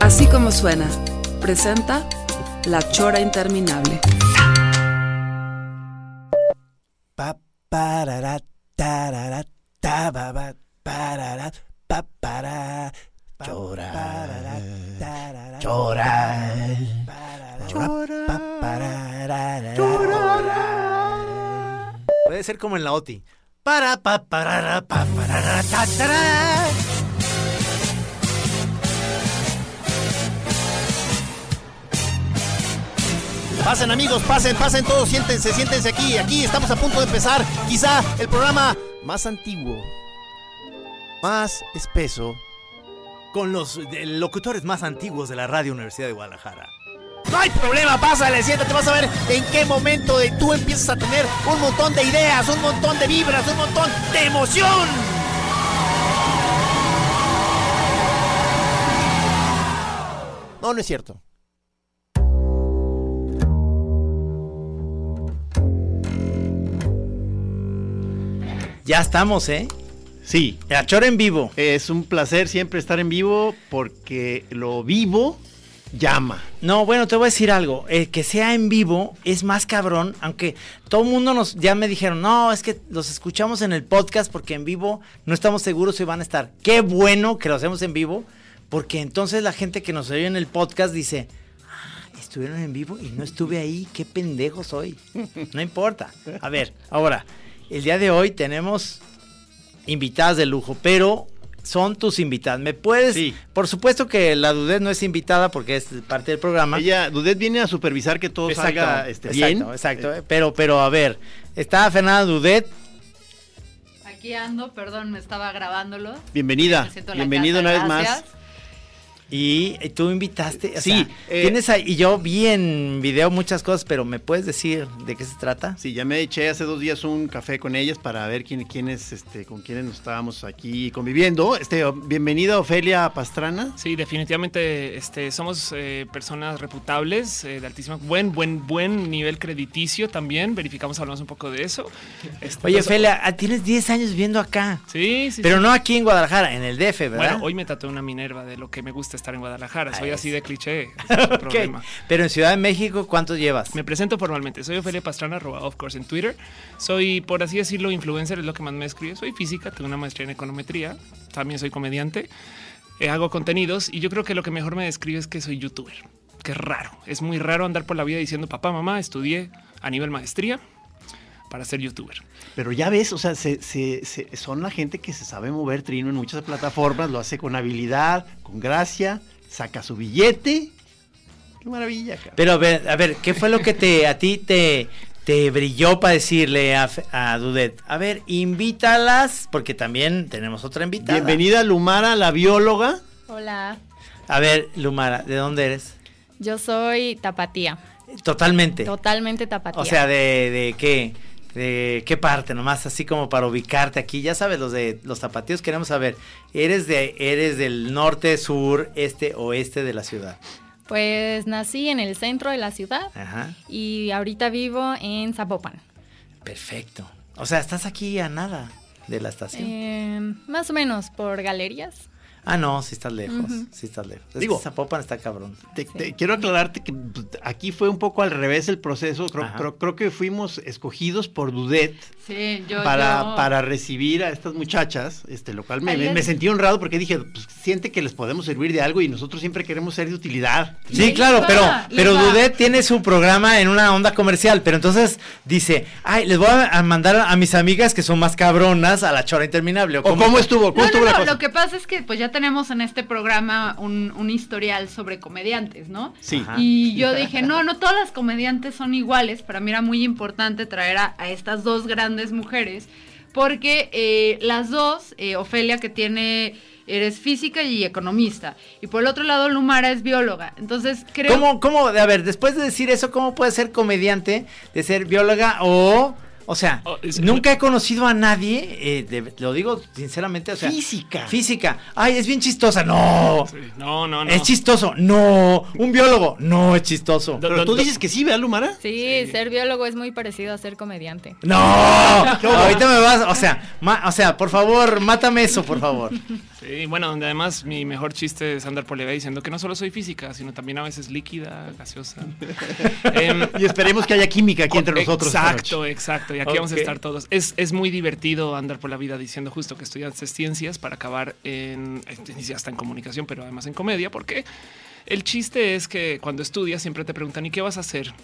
Así como suena, presenta La Chora Interminable. Pa, parara, tarara, tababa, parara, pa, para, Chora, chora, chora, pa, parara, chora. Puede ser como en la OTI. Para, pa, parara, pa, parara, Pasen amigos, pasen, pasen todos, siéntense, siéntense aquí, aquí estamos a punto de empezar quizá el programa más antiguo, más espeso, con los locutores más antiguos de la Radio Universidad de Guadalajara. No hay problema, pásale, siéntate, vas a ver en qué momento de tú empiezas a tener un montón de ideas, un montón de vibras, un montón de emoción. No, no es cierto. Ya estamos, ¿eh? Sí, La chora en vivo. es un placer siempre estar en vivo porque lo vivo llama. No, bueno, te voy a decir algo. eh, que sea en vivo es más cabrón, aunque todo el mundo nos ya me dijeron, no, es que los escuchamos en el podcast porque en vivo no estamos seguros si van a estar. Qué bueno que lo hacemos en vivo, porque entonces la gente que nos oye en el podcast dice, "Ah, estuvieron en vivo y no estuve ahí, qué pendejo soy. No importa. A ver, ahora, el día de hoy tenemos invitadas de lujo, pero son tus invitadas. ¿Me puedes? Sí. Por supuesto que la Dudet no es invitada porque es parte del programa. Ella, Dudet viene a supervisar que todo salga este, bien. Exacto, exacto. eh, Pero, pero a ver, está Fernanda Dudet. Aquí ando, perdón, me estaba grabándolo. Bienvenida, casa, una vez gracias. más. Y tú invitaste. o Sí, sea, eh, tienes ahí, y yo vi en video muchas cosas, pero ¿me puedes decir de qué se trata? Sí, ya me eché hace dos días un café con ellas para ver quién, quiénes, este, con quiénes nos estábamos aquí conviviendo. Este, bienvenida Ofelia Pastrana. Sí, definitivamente este, somos eh, personas reputables, eh, de altísimo, buen, buen, buen nivel crediticio también. Verificamos, hablamos un poco de eso. Este, Oye, pues, Felia, ah, tienes 10 años viviendo acá. Sí, sí. Pero sí. no aquí en Guadalajara, en el DF, ¿verdad? Bueno, hoy me tatué una Minerva de lo que me gusta estar en Guadalajara. Soy Ah, así es. de cliché. problema. Pero en Ciudad de México, ¿cuántos llevas? Me presento formalmente. Soy Ofelia Pastrana, arroba of course en Twitter. Soy, por así decirlo, influencer, es lo que más me escribe. Soy física, tengo una maestría en econometría. También soy comediante. eh, hago contenidos y yo creo que lo que mejor me describe es que soy youtuber. Es raro. Es muy raro andar por la vida diciendo papá, mamá, estudié a nivel maestría para ser youtuber. Pero ya ves, o sea, se- se- se- son la gente que se sabe mover trino en muchas plataformas, lo hace con habilidad, con gracia, saca su billete. Qué maravilla, cara. Pero a ver, a ver, ¿qué fue lo que te a ti te, te brilló para decirle a, a Dudet? A ver, invítalas, porque también tenemos otra invitada. Bienvenida Lumara, la bióloga. Hola, A ver, Lumara, ¿de dónde eres? yo soy tapatía, Totalmente. totalmente tapatía. O sea, de, de qué, de qué parte, nomás así como para ubicarte aquí. Ya sabes, los de los zapatillos queremos saber. ¿Eres de, eres del norte, sur, este, oeste de la ciudad? pues nací en el centro de la ciudad Ajá. y ahorita vivo en Zapopan. Perfecto. O sea, estás aquí a nada de la estación. Eh, más o menos por galerías. Ah, no, sí estás lejos, sí estás lejos. Es Digo- que Zapopan está cabrón. Te- te- quiero aclararte que pues, aquí fue un poco al revés el proceso. Creo, Ajá. creo- creo que fuimos escogidos por Dudet Sí, yo, para, para recibir a estas muchachas, este, lo cual me, sentí honrado porque dije, pues, siente que les podemos servir de algo y nosotros siempre queremos ser de utilidad. Sí, claro, va, pero, pero. Dudet tiene su programa en una onda comercial, pero entonces dice, ay, les voy a mandar a mis amigas que son más cabronas a la chora interminable. ¿O cómo estuvo? ¿Cómo No, estuvo no, la no, cosa? lo que pasa es que pues ya tenemos en este programa un, un historial sobre comediantes, ¿no? Sí. Ajá. Y yo dije, no, no todas las comediantes son iguales. Para mí era muy importante traer a, a estas dos grandes mujeres porque eh, las dos, eh, Ofelia que tiene, eres física y economista, y por el otro lado Lumara es bióloga. Entonces creo... ¿Cómo, cómo, a ver, después de decir eso, cómo puede ser comediante de ser bióloga o... O sea, Oh, es- nunca he conocido a nadie, eh, de- lo digo sinceramente, o sea... Física. Física. Ay, es bien chistosa. No. Sí, No, no, no. Es chistoso. No. Un biólogo. No es chistoso. Do- Pero do- tú do- dices que sí, ¿verdad, Lumara? Sí, ser biólogo es muy parecido a ser comediante. No. Ahorita me vas, o sea, ma- o sea, por favor, mátame eso, por favor. Sí, bueno, donde además mi mejor chiste es andar por la vida diciendo que no solo soy física, sino también a veces líquida, gaseosa. Em, Y esperemos que haya química aquí entre nosotros. Exacto, exacto. Y aquí vamos a estar todos. Es, es muy divertido andar por la vida diciendo justo que estudiaste ciencias para acabar en, eh, ya está en comunicación, pero además en comedia, porque el chiste es que cuando estudias siempre te preguntan, ¿y qué vas a hacer?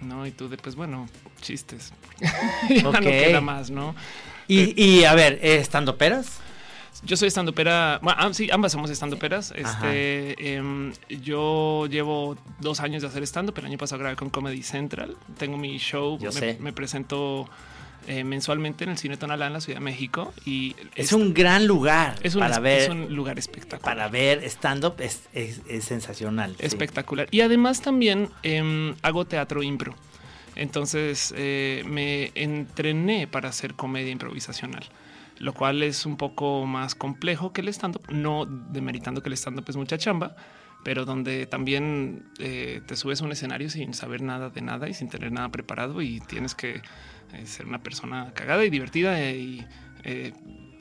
No, y tú de, pues bueno, chistes. ya Ok. no queda más, ¿no? Y, y a ver, ¿eh, ¿estando peras? Yo soy estando pera. Bueno, sí, ambas somos estando peras. Ajá. Este, em, yo llevo dos años de hacer stand pero el año pasado grabé con Comedy Central. Tengo mi show. Yo me, sé. me presento eh, mensualmente en el Cine Tonalá en la Ciudad de México y Es un gran lugar es un, para es ver. un lugar espectacular. Para ver stand-up es, es- es sensacional. sí. espectacular. Y además también em, hago teatro impro. Entonces eh, me entrené para hacer comedia improvisacional, lo cual es un poco más complejo que el stand-up, no demeritando que el stand-up es mucha chamba, pero donde también eh, te subes a un escenario sin saber nada de nada y sin tener nada preparado y tienes que eh, ser una persona cagada y divertida eh, y eh,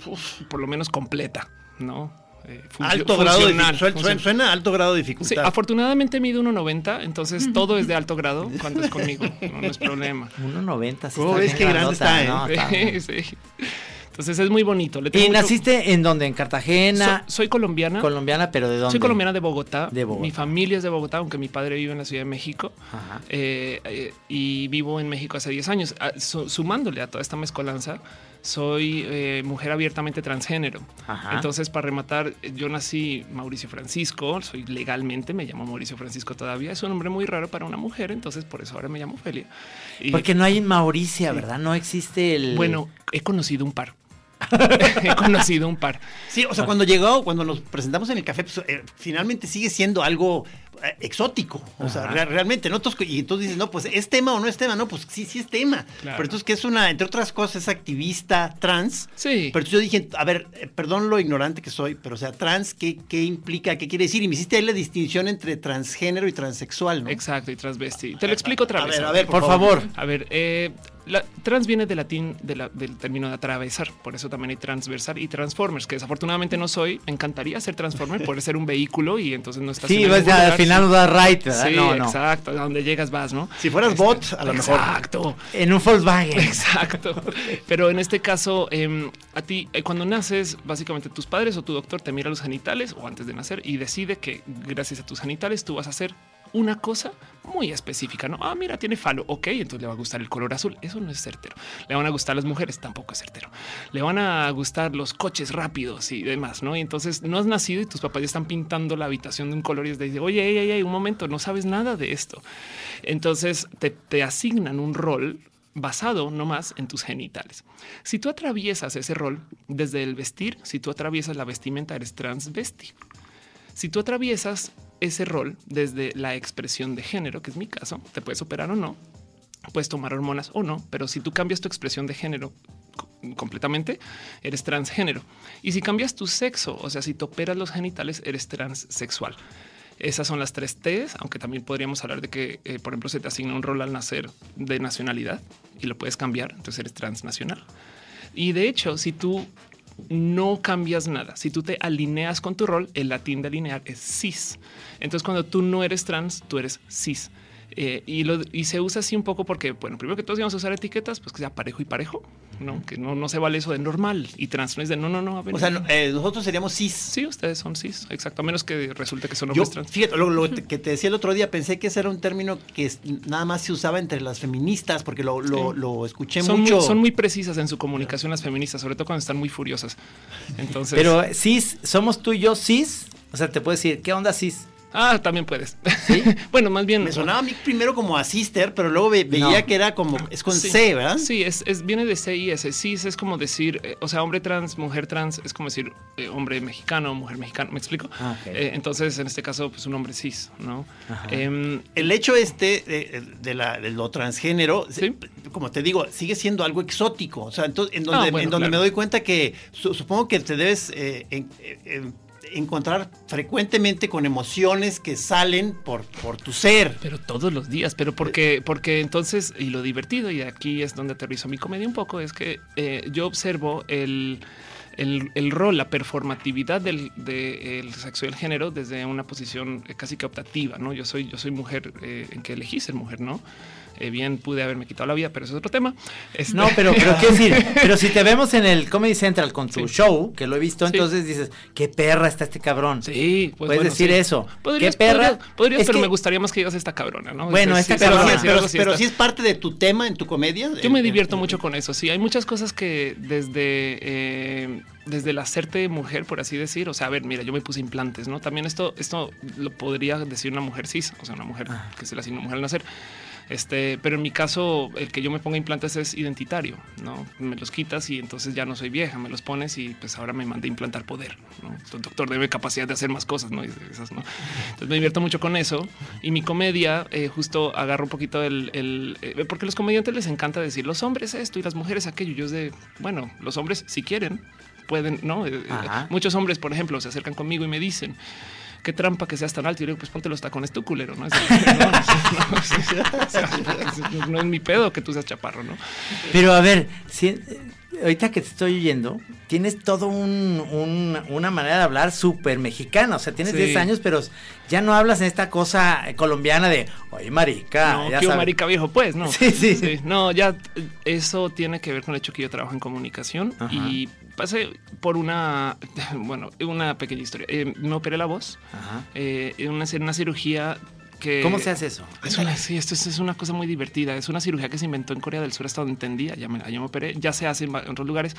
uf, por lo menos completa, ¿no? Eh, Alto grado de. Suena, suena alto grado de Sí, dificultad. afortunadamente mido 1.90, entonces todo es de alto grado cuando es conmigo, no, no es problema. 1.90. sí ¿Cómo está ves bien qué grande está, eh? ¿no? Está. Sí, sí. Entonces es muy bonito. Le ¿Y mucho- naciste en dónde? ¿En Cartagena? So- soy colombiana. colombiana, pero ¿de dónde? Soy colombiana de Bogotá. De Bogotá. Mi familia es de Bogotá, aunque mi padre vive en la Ciudad de México. Ajá. Eh, eh, y vivo en México hace 10 años. Ah, su- sumándole a toda esta mezcolanza, soy eh, mujer abiertamente transgénero. Ajá. Entonces, para rematar, yo nací Mauricio Francisco, soy legalmente, me llamo Mauricio Francisco todavía. Es un nombre muy raro para una mujer, entonces por eso ahora me llamo Ofelia. Y, Porque no hay en Mauricia, ¿verdad? No existe el. bueno, he conocido un par. he conocido un par. Sí, o sea, cuando llegó, cuando nos presentamos en el café, pues, eh, finalmente sigue siendo algo eh, exótico. O sea, re- realmente, ¿no? Entonces, y entonces dices, no, pues es tema o no es tema, no, pues sí, sí es tema. Claro. Pero entonces que es una, entre otras cosas, es activista trans. Sí. Pero yo dije, a ver, eh, perdón lo ignorante que soy, pero o sea, trans, ¿qué, qué implica? ¿Qué quiere decir? Y me hiciste ahí la distinción entre transgénero y transexual, ¿no? Exacto, y transvesti. Te lo explico otra A vez. ver, a ver, Por favor. A ver, eh, la, trans viene del latín de la- del término de atravesar, por eso también hay transversal y transformers, que desafortunadamente no soy. Me encantaría ser transformer, poder ser un vehículo y entonces no estás Sí, pues, mismo al final nos da right, ¿verdad? Sí, no, no. exacto. A donde llegas vas, ¿no? Si fueras Este, bot, a lo mejor. Exacto. En un Volkswagen. Exacto. Pero en este caso, em, a ti, eh, cuando naces, básicamente tus padres o tu doctor te mira los genitales o antes de nacer y decide que gracias a tus genitales tú vas a hacer una cosa muy específica, ¿no? Ah, mira, tiene falo. Ok, entonces le va a gustar el color azul. Eso no es certero. Le van a gustar las mujeres, tampoco es certero. Le van a gustar los coches rápidos y demás, ¿no? Y entonces no has nacido y tus papás ya están pintando la habitación de un color y es de, oye, ey, ey, un momento, no sabes nada de esto. Entonces te, te asignan un rol basado nomás en tus genitales. Si tú atraviesas ese rol desde el vestir, si tú atraviesas la vestimenta, eres transvesti. Si tú atraviesas ese rol desde la expresión de género, que es mi caso, te puedes operar o no, puedes tomar hormonas o no, pero si tú cambias tu expresión de género co- completamente, eres transgénero. Y si cambias tu sexo, o sea, si te operas los genitales, eres transsexual. Esas son las tres T's, aunque también podríamos hablar de que, eh, por ejemplo, se te asigna un rol al nacer de nacionalidad y lo puedes cambiar, entonces eres transnacional. Y de hecho, si tú no cambias nada, si tú te alineas con tu rol, el latín de alinear es cis. Entonces, cuando tú no eres trans, tú eres cis. Eh, y, lo- y se usa así un poco porque, bueno, primero que todos íbamos a usar etiquetas, pues que sea parejo y parejo, ¿no? Que no, no se vale eso de normal y trans no es de no, no, no. a ver, O sea, no, eh, nosotros seríamos cis. sí, ustedes son cis, exacto, a menos que resulte que son Yo, hombres trans. fíjate, lo, lo que te decía el otro día, pensé que ese era un término que nada más se usaba entre las feministas, porque lo, lo- Sí. lo escuché Son mucho. muy, son muy precisas en su comunicación las feministas, sobre todo cuando están muy furiosas. Entonces, Pero cis, somos tú y yo cis. O sea, te puedo decir, ¿qué onda cis? Ah, también puedes. bueno, más bien. Me sonaba a mí primero como a sister, pero luego ve- veía No. que era como. Es con Sí. C, ¿verdad? Sí, es, es- viene de C y S. Cis es como decir, eh, o sea, hombre trans, mujer trans, es como decir eh, hombre mexicano, mujer mexicana. ¿Me explico? Ah. Eh, entonces, en este caso, pues un hombre cis, ¿no? Ajá. Em, El hecho este de, de la, de lo transgénero, Sí. como te digo, sigue siendo algo exótico. O sea, entonces, en donde, Ah, bueno, en donde claro. me doy cuenta que su- supongo que te debes en- encontrar frecuentemente con emociones que salen por, por tu ser. Pero todos los días, pero porque, porque entonces, y lo divertido, y aquí es donde aterrizo mi comedia un poco, es que eh, yo observo el, el, rol, la performatividad del, del sexo y el género desde una posición eh, casi que optativa, ¿no? Yo soy, yo soy mujer eh, en que elegí ser mujer, ¿no? Eh, bien pude haberme quitado la vida, pero eso es otro tema. Este- No, pero, pero quiero decir, pero si te vemos en el Comedy Central con tu Sí. show, que lo he visto, Sí. entonces dices, qué perra está este cabrón. Sí, pues Puedes bueno, decir sí. eso. Podrías, ¿Qué perra? Podrías, podrías, pero que- me gustaría más que digas esta cabrona, ¿no? Bueno, Este, esta cabrona. Pero, pero, sí es parte de tu tema en tu comedia. Yo me El- divierto el- mucho con eso. Sí, hay muchas cosas que desde, eh, desde el hacerte mujer, por así decir, o sea, a ver, mira, yo me puse implantes, ¿no? También esto, esto lo podría decir una mujer cis, o sea, una mujer Ah. que se le asignó mujer al nacer. Este, pero en mi caso, el que yo me ponga implantes es identitario, ¿no? Me los quitas y entonces ya no soy vieja, me los pones y pues ahora me mandé a implantar poder, ¿no? El doctor debe capacidad de hacer más cosas, ¿no? Esas, ¿no? Entonces me divierto mucho con eso y mi comedia eh, justo agarro un poquito el, el- eh, porque a los comediantes les encanta decir los hombres esto y las mujeres aquello. Yo es de, bueno, los hombres si quieren pueden, ¿no? Eh, Ajá. muchos hombres, por ejemplo, se acercan conmigo y me dicen, qué trampa que seas tan alto. Y yo digo, pues ponte los tacones tú, culero, ¿no? Es mi pedo que tú seas chaparro, ¿no? Pero a ver, si, eh, ahorita que te estoy oyendo, tienes todo un, un- una manera de hablar súper mexicana. O sea, tienes Sí. 10 años, pero ya no hablas en esta cosa eh, colombiana de, oye, marica. no, ya qué sabes". marica viejo, pues, no. Sí, sí. No, ya eh, eso tiene que ver con el hecho que yo trabajo en comunicación Ajá. y pasé por una, bueno, una pequeña historia. Eh, me operé la voz, Ajá. eh, una, una cirugía que... ¿Cómo se hace eso? Es una, sí, esto es, es una cosa muy divertida. Es una cirugía que se inventó en Corea del Sur hasta donde entendía. Ya me, ya me operé, ya se hace en otros lugares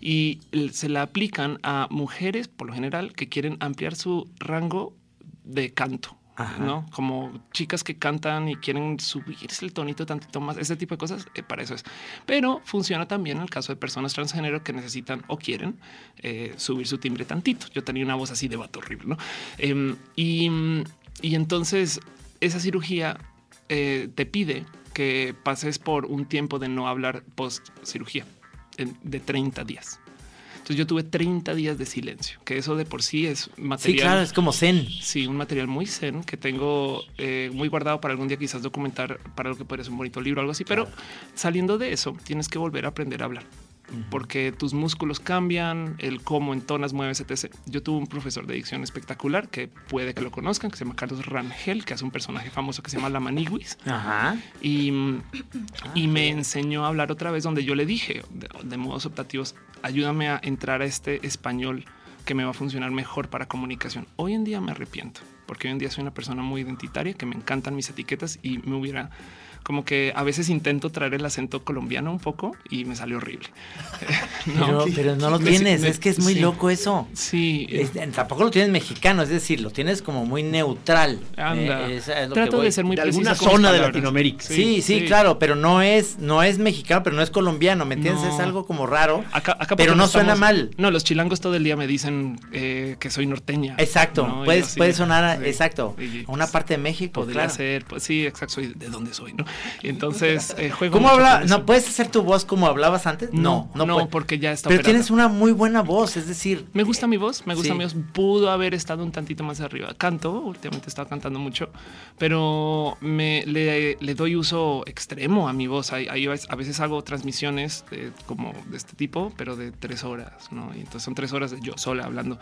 y se la aplican a mujeres, por lo general, que quieren ampliar su rango de canto. Ajá. ¿no? Como chicas que cantan y quieren subirse el tonito tantito más, ese tipo de cosas, eh, para eso es. Pero funciona también en el caso de personas transgénero que necesitan o quieren eh, subir su timbre tantito. Yo tenía una voz así de vato horrible, ¿no? Em, y, y entonces esa cirugía eh, te pide que pases por un tiempo de no hablar post cirugía de 30 días. Entonces yo tuve 30 días de silencio, que eso de por sí es material. Sí, claro, es como zen. Sí, un material muy zen que tengo eh, muy guardado para algún día quizás documentar para lo que puede ser un bonito libro o algo así. Pero saliendo de eso, tienes que volver a aprender a hablar. Porque tus músculos cambian, el cómo entonas, mueves, etc. Yo tuve un profesor de dicción espectacular que puede que lo conozcan, que se llama Carlos Rangel, que hace un personaje famoso que se llama La Maniguis Ajá. y, y me enseñó a hablar otra vez donde yo le dije de, de modos optativos, ayúdame a entrar a este español que me va a funcionar mejor para comunicación. Hoy en día me arrepiento porque hoy en día soy una persona muy identitaria, que me encantan mis etiquetas y me hubiera como que a veces intento traer el acento colombiano un poco y me sale horrible. Pero, pero no lo Me- tienes, me- es que es muy sí. loco eso. Sí, Es- tampoco lo tienes mexicano, es decir, lo tienes como muy neutral. anda. Eh, es- es lo que Trato voy. de ser muy de alguna zona de. Latinoamérica. Sí, sí, claro, pero no es, no es mexicano, pero no es colombiano, ¿me entiendes? No. Es algo como raro. Acá- acá pero no estamos- suena mal. No, los chilangos todo el día me dicen eh, que soy norteña. Exacto, ¿no? Puedes, así, puede sonar, exacto, a una parte de México, Podría claro. ser, pues sí, exacto, soy de dónde soy, ¿no? Entonces eh, juego. ¿Cómo habla? ¿No puedes hacer tu voz como hablabas antes? No, no, puede. porque ya está Pero operada. tienes una muy buena voz, es decir, Me gusta mi voz, me gusta Sí. mi voz. Pudo haber estado un tantito más arriba. Canto, últimamente he estado cantando mucho, pero me le, le doy uso extremo a mi voz. Hay, hay- a veces hago transmisiones de, como de este tipo, pero de tres horas, ¿no? Y entonces son tres horas de yo sola hablando.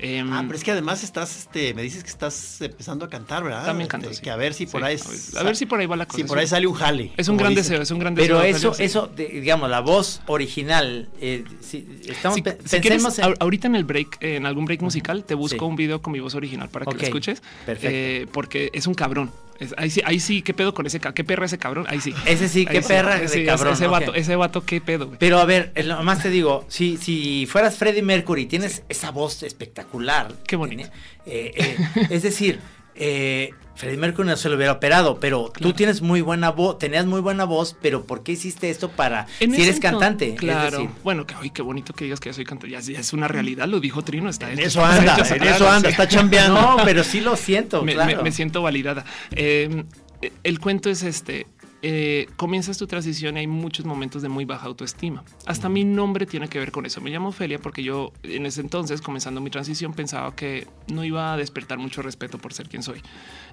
Em, Ah, pero es que además estás, este, me dices que estás empezando a cantar, ¿verdad? También Este, canto, sí. Que a ver si por Sí, ahí. a ver- a ver si por ahí va la cosa. Si por ahí sale un jale. es un gran deseo, es un gran deseo. pero eso, eso, digamos, la voz original, eh, si, estamos, Si, quieres, en- ahorita en el break, eh, en algún break musical, te busco Sí. un video con mi voz original para que lo escuches. perfecto. Eh, porque es un cabrón. Es- ahí sí, ahí sí, qué pedo con ese, qué perra ese cabrón. Ahí sí. Ese sí, qué perra de sí, cabrón, Ese vato, ese vato, qué pedo. güey. Pero a ver, nomás te digo, si, si fueras Freddie Mercury, tienes esa voz espectacular. Qué bonito. Eh, eh, es decir, eh, Freddie Mercury no se lo hubiera operado, pero tú tienes muy buena voz, tenías muy buena voz, pero ¿por qué hiciste esto para En si eres cantante? Es Claro. decir, bueno, que ay, qué bonito que digas que ya soy cantante. Ya, ya es una realidad, lo dijo Trino. Está En eso anda, en claro, eso anda, sí. está chambeando. no, pero sí lo siento, me, claro. me- me siento validada. Eh, el cuento es este. Eh, comienzas tu transición y hay muchos momentos de muy baja autoestima. Hasta mi nombre tiene que ver con eso. Me llamo Ofelia porque yo en ese entonces, comenzando mi transición, pensaba que no iba a despertar mucho respeto por ser quien soy.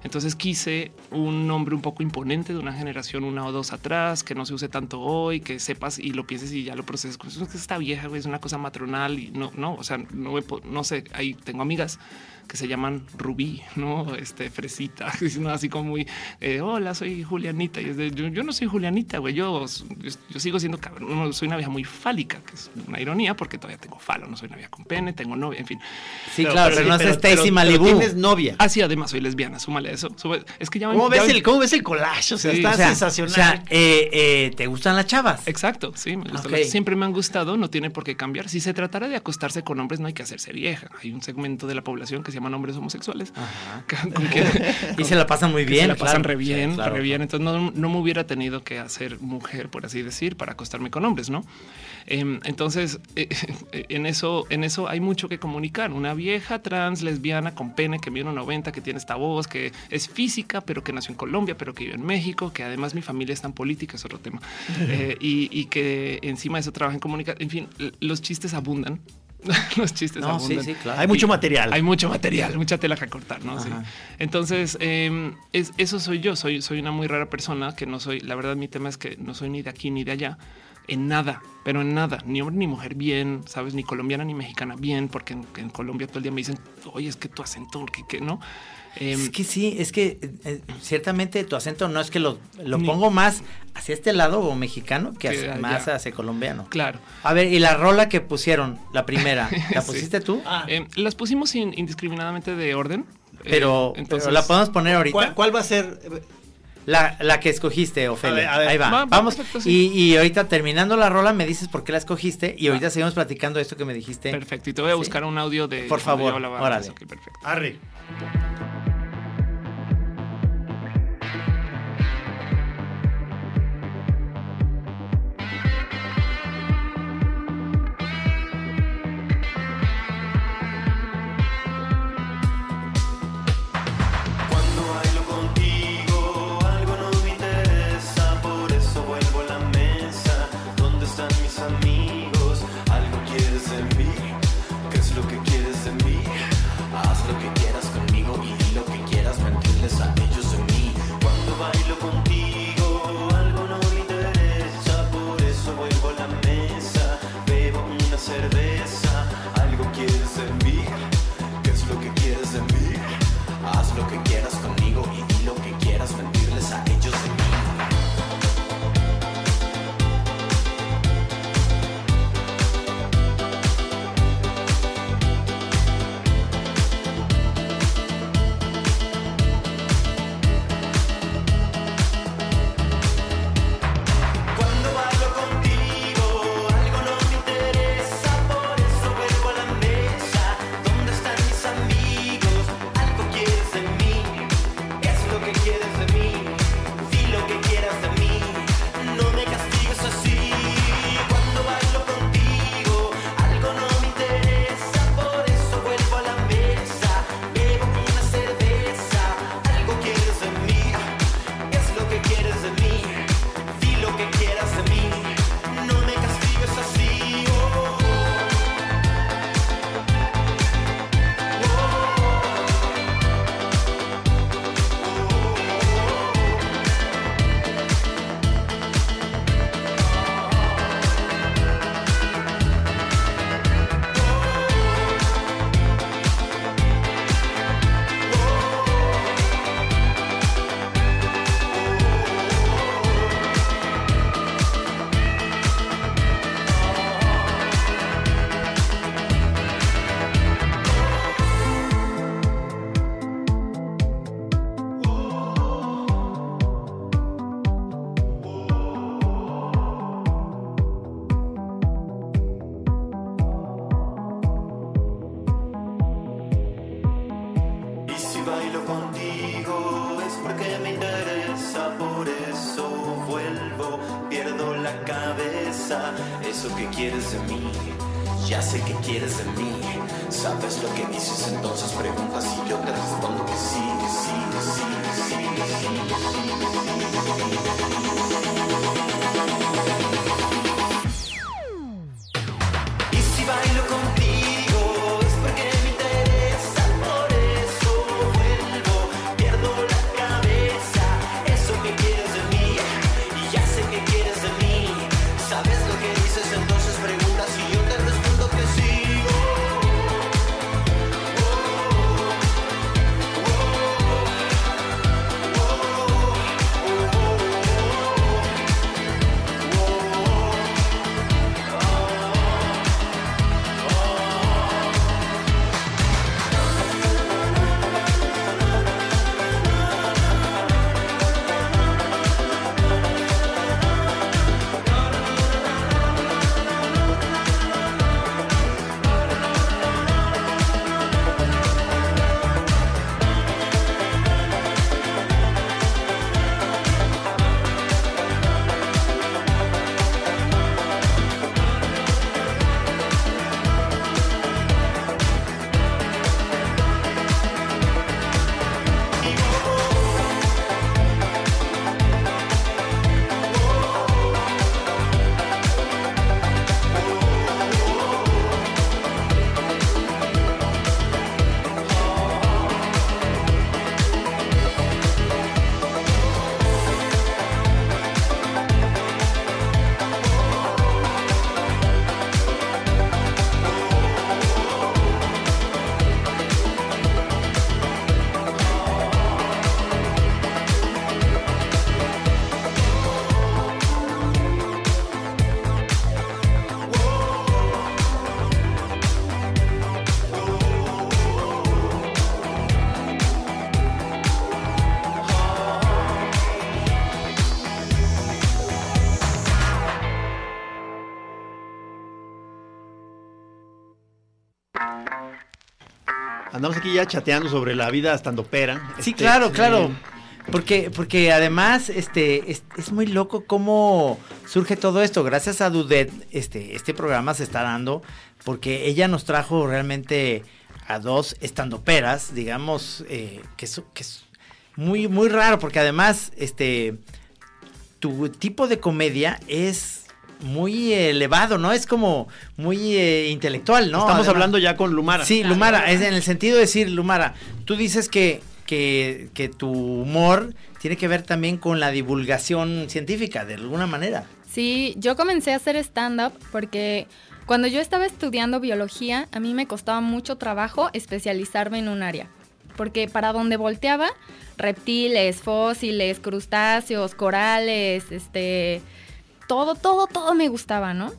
Entonces quise un nombre un poco imponente de una generación, una o dos atrás, que no se use tanto hoy, que sepas y lo pienses y ya lo proceses. Pues, Es que esta vieja es una cosa matronal y no, no, o sea, no, no sé, ahí tengo amigas que se llaman Rubí, no este fresita, ¿no? así como muy eh, hola, soy Julianita. Y es de, yo, yo no soy Julianita, güey. Yo, yo, yo sigo siendo cabrón. No, soy una vieja muy fálica, que es una ironía porque todavía tengo falo. No soy una vieja con pene, tengo novia, en fin. sí, claro, pero, no es Stacy Malibu. pero tienes novia. Ah, sí, además soy lesbiana. Súmale eso. Súmale- Es que ya ¿Cómo ya ves, el, ¿Cómo ves el collage? O sea, Sí, está o sea, sensacional. O sea, eh, eh, ¿te gustan las chavas? Exacto, sí, me gusta. Ok. Siempre me han gustado, no tiene por qué cambiar. Si se tratara de acostarse con hombres, no hay que hacerse vieja. Hay un segmento de la población que se llaman hombres homosexuales. con que- Y se la pasan muy bien. se la pasan claro. re bien, Sí, claro. re bien. Entonces no, no me hubiera tenido que hacer mujer, por así decir, para acostarme con hombres, ¿no? Em, entonces, eh, en eso, en eso hay mucho que comunicar. Una vieja trans lesbiana con pene que mide 90, que tiene esta voz, que es física, pero que nació en Colombia, pero que vive en México, que además mi familia es tan política, es otro tema. Eh, y, y que encima de eso trabaja en comunicación. En fin, los chistes abundan. los chistes No, sí, abundan. sí, claro. Hay mucho material. Hay mucho material, mucha tela que cortar, ¿no? Sí. Entonces, eh, es- eso soy yo. Soy, soy una muy rara persona que no soy. La verdad, mi tema es que no soy ni de aquí ni de allá. En nada, pero en nada, ni hombre ni mujer bien, sabes, ni colombiana ni mexicana bien, porque en, en Colombia todo el día me dicen, oye, es que tu acento, que, que no. Em, Es que sí, es que eh, eh, ciertamente tu acento no es que lo, lo Ni- pongo más hacia este lado o mexicano que Que hacia- más hacia colombiano. claro. A ver, y la rola que pusieron, la primera, ¿la Sí. pusiste tú? Em, las pusimos in- indiscriminadamente de orden. Pero, Eh, pero la podemos poner ahorita. ¿Cuál, cuál va a ser? La, la que escogiste, Ofelia. A ver, a ver. Ahí va. Va, va, Vamos. perfecto, sí. y, y ahorita terminando la rola me dices por qué la escogiste y ahorita seguimos platicando esto que me dijiste. Perfecto. Y te voy a Sí. buscar un audio de. Por favor, órale. antes. Ok, perfecto. Arre. Andamos aquí ya chateando sobre la vida estando pera. Sí, claro, claro. Porque, porque además, este, es, es muy loco cómo surge todo esto. Gracias a Dudet, este, este programa se está dando porque ella nos trajo realmente a dos estandoperas, digamos, eh, que, es, que es muy, muy raro, porque además, este, tu tipo de comedia es muy elevado, ¿no? Es como muy eh, intelectual, ¿no? Estamos Además- hablando ya con Lumara. Sí, Lumara, es en el sentido de decir, Lumara, tú dices que, que, que tu humor tiene que ver también con la divulgación científica, de alguna manera. Sí, yo comencé a hacer stand-up porque cuando yo estaba estudiando biología, a mí me costaba mucho trabajo especializarme en un área. Porque para donde volteaba, reptiles, fósiles, crustáceos, corales, este, todo, todo, todo me gustaba, ¿no?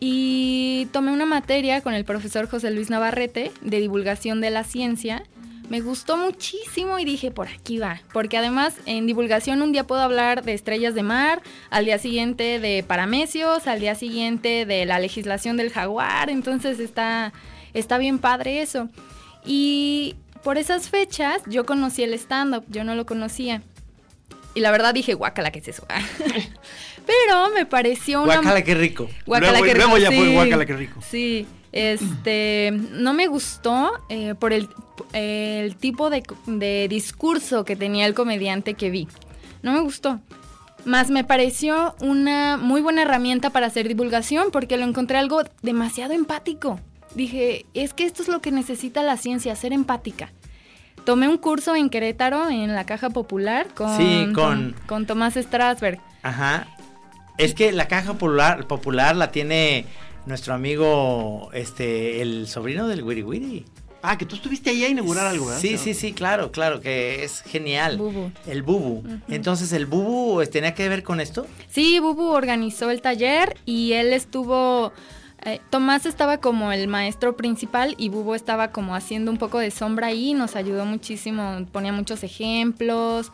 Y tomé una materia con el profesor José Luis Navarrete de divulgación de la ciencia. Me gustó muchísimo y dije, por aquí va. Porque además en divulgación un día puedo hablar de estrellas de mar, al día siguiente de paramecios, al día siguiente de la legislación del jaguar. Entonces está, está bien padre eso. Y por esas fechas yo conocí el stand-up, yo no lo conocía. Y la verdad dije, guácala, ¿qué es eso? Pero me pareció una... Guacala, qué rico. Guácala, Luego- qué luego rico, ya fue sí. guácala, qué rico. Sí, este, no me gustó eh, por el, el tipo de, de discurso que tenía el comediante que vi. No me gustó. Más me pareció una muy buena herramienta para hacer divulgación porque lo encontré algo demasiado empático. Dije, es que esto es lo que necesita la ciencia, ser empática. Tomé un curso en Querétaro, en la Caja Popular, con, Sí, con- con Tomás Strasberg. Ajá. Es que la caja popular, popular la tiene nuestro amigo, este, el sobrino del Wiri Wiri. Ah, que tú estuviste ahí a inaugurar algo, ¿verdad? Sí, sí, sí, claro, claro, que es genial. Bubu. El bubu. Entonces, ¿el bubu eh, tenía que ver con esto? Sí, Bubu organizó el taller y él estuvo... eh, Tomás estaba como el maestro principal y Bubu estaba como haciendo un poco de sombra ahí, nos ayudó muchísimo, ponía muchos ejemplos.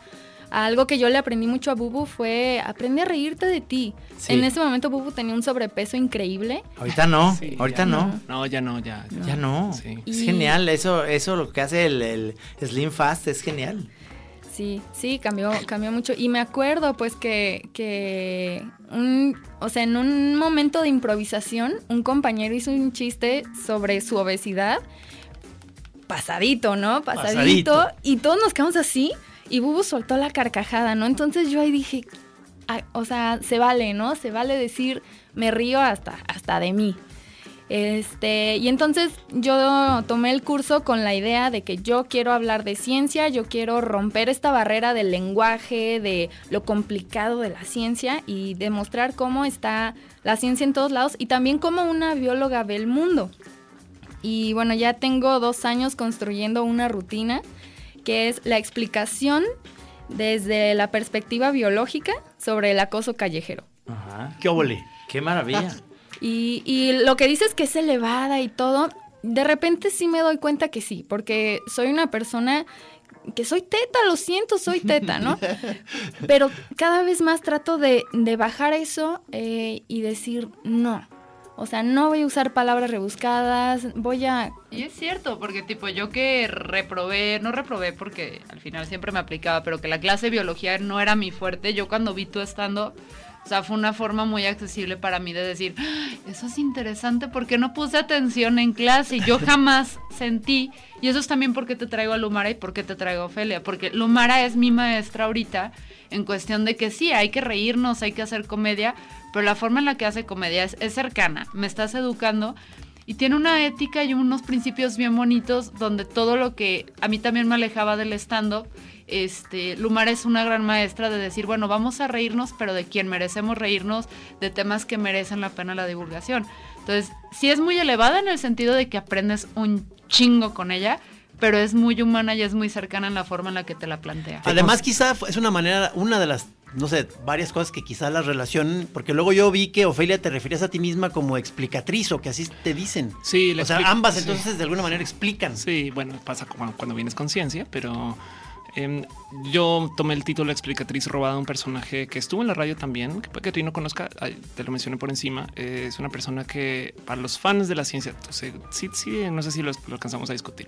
Algo que yo le aprendí mucho a Bubu fue aprende a reírte de ti. Sí. En ese momento Bubu tenía un sobrepeso increíble. Ahorita no, Sí, ahorita no. No, ya no, ya. Ya, Ya no. Sí. Es Y- genial, eso, eso lo que hace el, el Slim Fast es genial. Sí, sí, cambió, cambió mucho. Y me acuerdo, pues, que, que un, o sea, en un momento de improvisación, un compañero hizo un chiste sobre su obesidad. Pasadito, ¿no? Pasadito. Pasadito. Y todos nos quedamos así. Y Bubu soltó la carcajada, ¿no? Entonces yo ahí dije, "Ah, o sea, se vale, ¿no? Se vale decir, me río hasta, hasta de mí. Este, y entonces yo tomé el curso con la idea de que yo quiero hablar de ciencia, yo quiero romper esta barrera del lenguaje, de lo complicado de la ciencia y demostrar cómo está la ciencia en todos lados y también cómo una bióloga ve el mundo. Y bueno, ya tengo dos años construyendo una rutina que es la explicación desde la perspectiva biológica sobre el acoso callejero. Ajá. ¿Qué óvole? Qué maravilla. Y, y lo que dices que es elevada y todo, de repente sí me doy cuenta que sí, porque soy una persona que soy teta, lo siento, soy teta, ¿no? Pero cada vez más trato de, de bajar eso eh, y decir no. O sea, no voy a usar palabras rebuscadas, voy a... Y es cierto, porque tipo yo que reprobé, no reprobé porque al final siempre me aplicaba, pero que la clase de biología no era mi fuerte, yo cuando vi tú estando, o sea, fue una forma muy accesible para mí de decir, "Ah, eso es interesante porque no puse atención en clase y yo jamás sentí, y eso es también porque te traigo a Lumara y porque te traigo a Ofelia, porque Lumara es mi maestra ahorita en cuestión de que sí, hay que reírnos, hay que hacer comedia, pero la forma en la que hace comedia es, es cercana, me estás educando y tiene una ética y unos principios bien bonitos donde todo lo que a mí también me alejaba del stand-up, este, Lumara es una gran maestra de decir, bueno, vamos a reírnos, pero de quien merecemos reírnos, de temas que merecen la pena la divulgación. Entonces, sí es muy elevada en el sentido de que aprendes un chingo con ella, pero es muy humana y es muy cercana en la forma en la que te la plantea. Además, quizá es una manera, una de las, no sé, varias cosas que quizá las relacionen, porque luego yo vi que Ofelia te refieres a ti misma como explicatriz o que así te dicen. Sí, O sea, ambas sí. entonces de alguna manera explican. Sí, bueno, pasa como cuando vienes con ciencia, pero em, yo tomé el título explicatriz robada de un personaje que estuvo en la radio también, que puede que tú no conozca, ay, te lo mencioné por encima. eh, es una persona que para los fans de la ciencia, sea, sí, sí, no sé si lo, lo alcanzamos a discutir.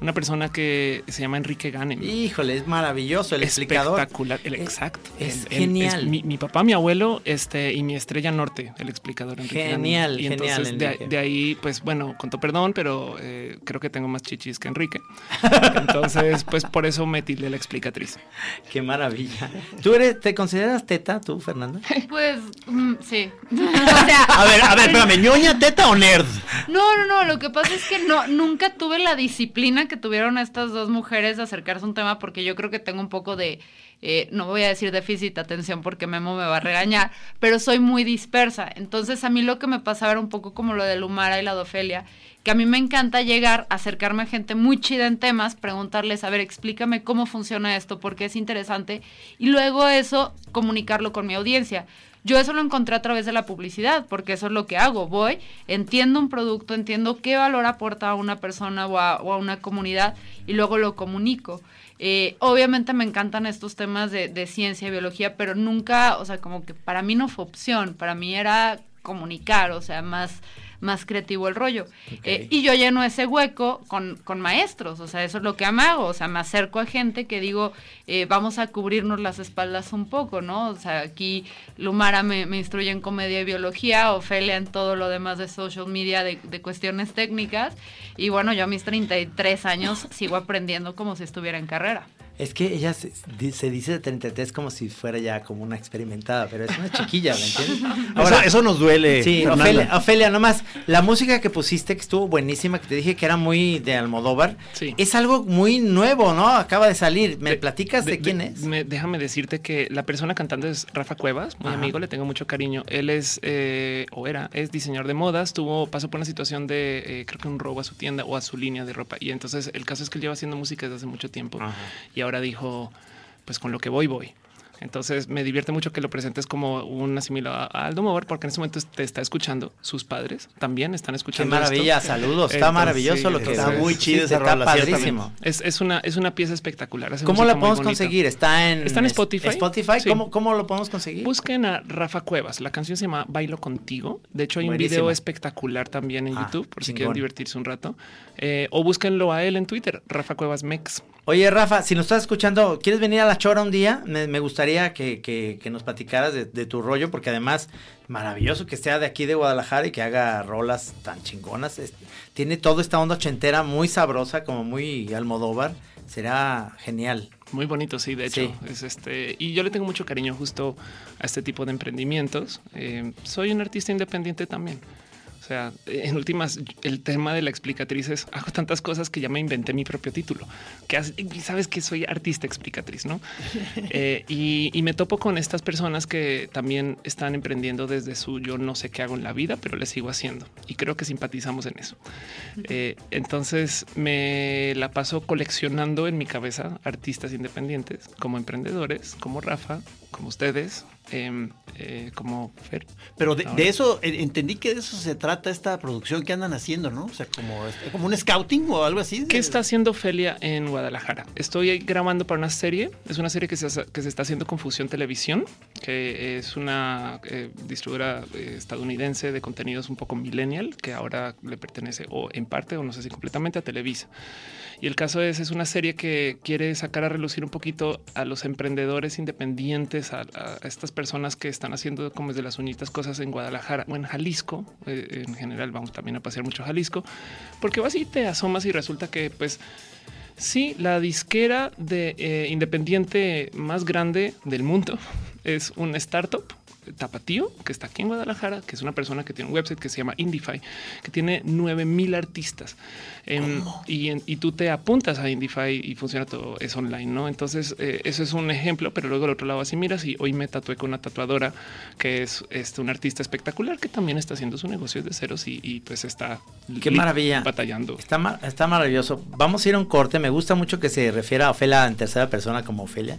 Una persona que se llama Enrique Ganem. Híjole, es maravilloso el explicador. Espectacular, el Es- exacto. es El- el- genial. mi, mi papá, mi abuelo, este y mi estrella norte, el explicador. Enrique Ganem. Genial, Y genial, entonces de, Enrique. de ahí, pues bueno, contó perdón, pero eh, creo que tengo más chichis que Enrique. Entonces, pues por eso me la explicatriz. Qué maravilla. ¿Tú eres, te consideras teta, tú, Fernanda? Pues mm, sí. o sea, A ver, a ver, espérame, ¿ñoña, teta o nerd? No, no, no, lo que pasa es que no, nunca tuve la disciplina que tuvieron estas dos mujeres de acercarse a un tema porque yo creo que tengo un poco de, eh, no voy a decir déficit de atención porque Memo me va a regañar, pero soy muy dispersa. Entonces a mí lo que me pasaba era un poco como lo de Lumara y la de Ofelia, que a mí me encanta llegar, acercarme a gente muy chida en temas, preguntarles, a ver, explícame cómo funciona esto, porque es interesante, y luego eso comunicarlo con mi audiencia. Yo eso lo encontré a través de la publicidad, porque eso es lo que hago. Voy, entiendo un producto, entiendo qué valor aporta a una persona o a, una comunidad y luego lo comunico. Eh, obviamente me encantan estos temas de, de ciencia y biología, pero nunca, o sea, como que para mí no fue opción, para mí era comunicar, o sea, más, más creativo el rollo. Eh, y yo lleno ese hueco con, con maestros, o sea, eso es lo que hago, o sea, me acerco a gente que digo, eh, vamos a cubrirnos las espaldas un poco, ¿no? O sea, aquí Lumara me, me instruye en comedia y biología, Ofelia en todo lo demás de social media, de, de cuestiones técnicas, y bueno, yo a mis 33 años sigo aprendiendo como si estuviera en carrera. Es que ella se, se dice de 33 como si fuera ya como una experimentada, pero es una chiquilla, ¿me entiendes? Ahora, eso nos duele. Sí. Ofelia, Ofelia, nomás, la música que pusiste, que estuvo buenísima, que te dije que era muy de Almodóvar, Sí. es algo muy nuevo, ¿no? Acaba de salir. ¿Me De- platicas de, quién es? me- déjame decirte que la persona cantante es Rafa Cuevas, muy Ajá. amigo, le tengo mucho cariño. Él es, eh, o era, es diseñador de modas, tuvo, pasó por una situación de, eh, creo que un robo a su tienda o a su línea de ropa. Y entonces el caso es que él lleva haciendo música desde hace mucho tiempo y ahora dijo, pues con lo que voy, voy. Entonces me divierte mucho que lo presentes como un asimilado a Aldo Mover, porque en ese momento te está escuchando sus padres, también están Qué escuchando. esto. maravilla, saludos. Está Entonces, maravilloso sí, lo que está muy chido esa Está padrísimo. Es, es una, es una pieza espectacular. hace ¿Cómo la podemos conseguir? ¿Está en, Está en Spotify. Spotify? Sí. ¿Cómo, ¿Cómo lo podemos conseguir? Busquen a Rafa Cuevas. La canción se llama Bailo Contigo. De hecho, hay un video espectacular también en Ah, YouTube por si quieren divertirse un rato. Eh, o búsquenlo a él en Twitter, Rafa Cuevas Mex. Oye, Rafa, si nos estás escuchando, ¿quieres venir a La Chora un día? Me, me gustaría que, que- que nos platicaras de, de tu rollo, porque además, maravilloso que sea de aquí de Guadalajara y que haga rolas tan chingonas. Es- tiene toda esta onda ochentera muy sabrosa, como muy Almodóvar. Será genial. Muy bonito, sí, de hecho. Sí. Es este, y yo le tengo mucho cariño justo a este tipo de emprendimientos. Eh, soy un artista independiente también. O sea, en últimas, el tema de la explicatriz es hago tantas cosas que ya me inventé mi propio título. Que hace- sabes que soy artista explicatriz, ¿no? Eh, y, y me topo con estas personas que también están emprendiendo desde su yo no sé qué hago en la vida, pero le sigo haciendo. Y creo que simpatizamos en eso. Eh, entonces me la paso coleccionando en mi cabeza artistas independientes, como emprendedores, como Rafa, como ustedes, em, eh, como Fer. Pero de, de eso, eh, entendí que de eso se trata esta producción que andan haciendo, ¿no? O sea, como, este, como un scouting o algo así. ¿Qué está haciendo Felia en Guadalajara? Estoy grabando para una serie. Es una serie que se, que se está haciendo con Fusión Televisión, que es una eh, distribuidora eh, estadounidense de contenidos un poco millennial, que ahora le pertenece o en parte o no sé si completamente a Televisa. Y el caso es, es una serie que quiere sacar a relucir un poquito a los emprendedores independientes, a, estas personas que están haciendo como desde las uñitas cosas en Guadalajara o en Jalisco. eh, en general vamos también a pasear mucho Jalisco, porque vas y te asomas y resulta que pues sí, la disquera de eh, independiente más grande del mundo es un startup tapatío que está aquí en Guadalajara, que es una persona que tiene un website que se llama Indify, que tiene 9000 artistas. Em, y, en- y tú te apuntas a Indify y funciona todo, es online, ¿no? Entonces, eh, eso es un ejemplo, pero luego al otro lado así miras y hoy me tatué con una tatuadora que es este, un artista espectacular que también está haciendo su negocio de ceros y, y, pues está Qué maravilla. batallando. Está, mar- está maravilloso. Vamos a ir a un corte. Me gusta mucho que se refiera a Ofelia en tercera persona como Ofelia.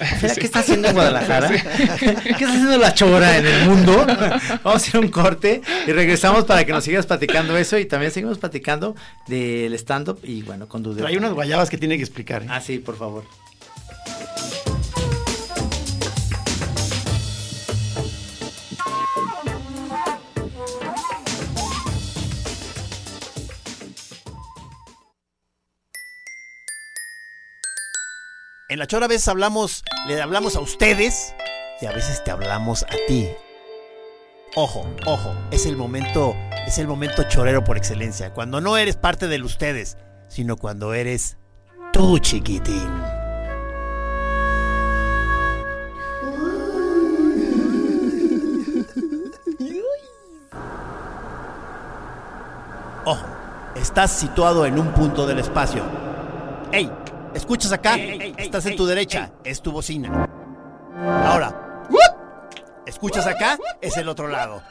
Ofelia, ¿qué está haciendo en Guadalajara? ¿Qué está haciendo la chora en el mundo? Vamos a a un corte y regresamos para que nos sigas platicando eso y también seguimos platicando del stand-up y bueno, con Dude. Trae unas guayabas que tiene que explicar. ¿eh? Ah, sí, por favor. En la chora a veces hablamos, le hablamos a ustedes y a veces te hablamos a ti. Ojo, ojo, es el momento, es el momento chorero por excelencia, cuando no eres parte del ustedes, sino cuando eres tú, chiquitín. Ojo, estás situado en un punto del espacio. ¡Ey! ¿Escuchas acá? Estás en tu derecha, es tu bocina. Ahora, ¿escuchas acá? Es el otro lado.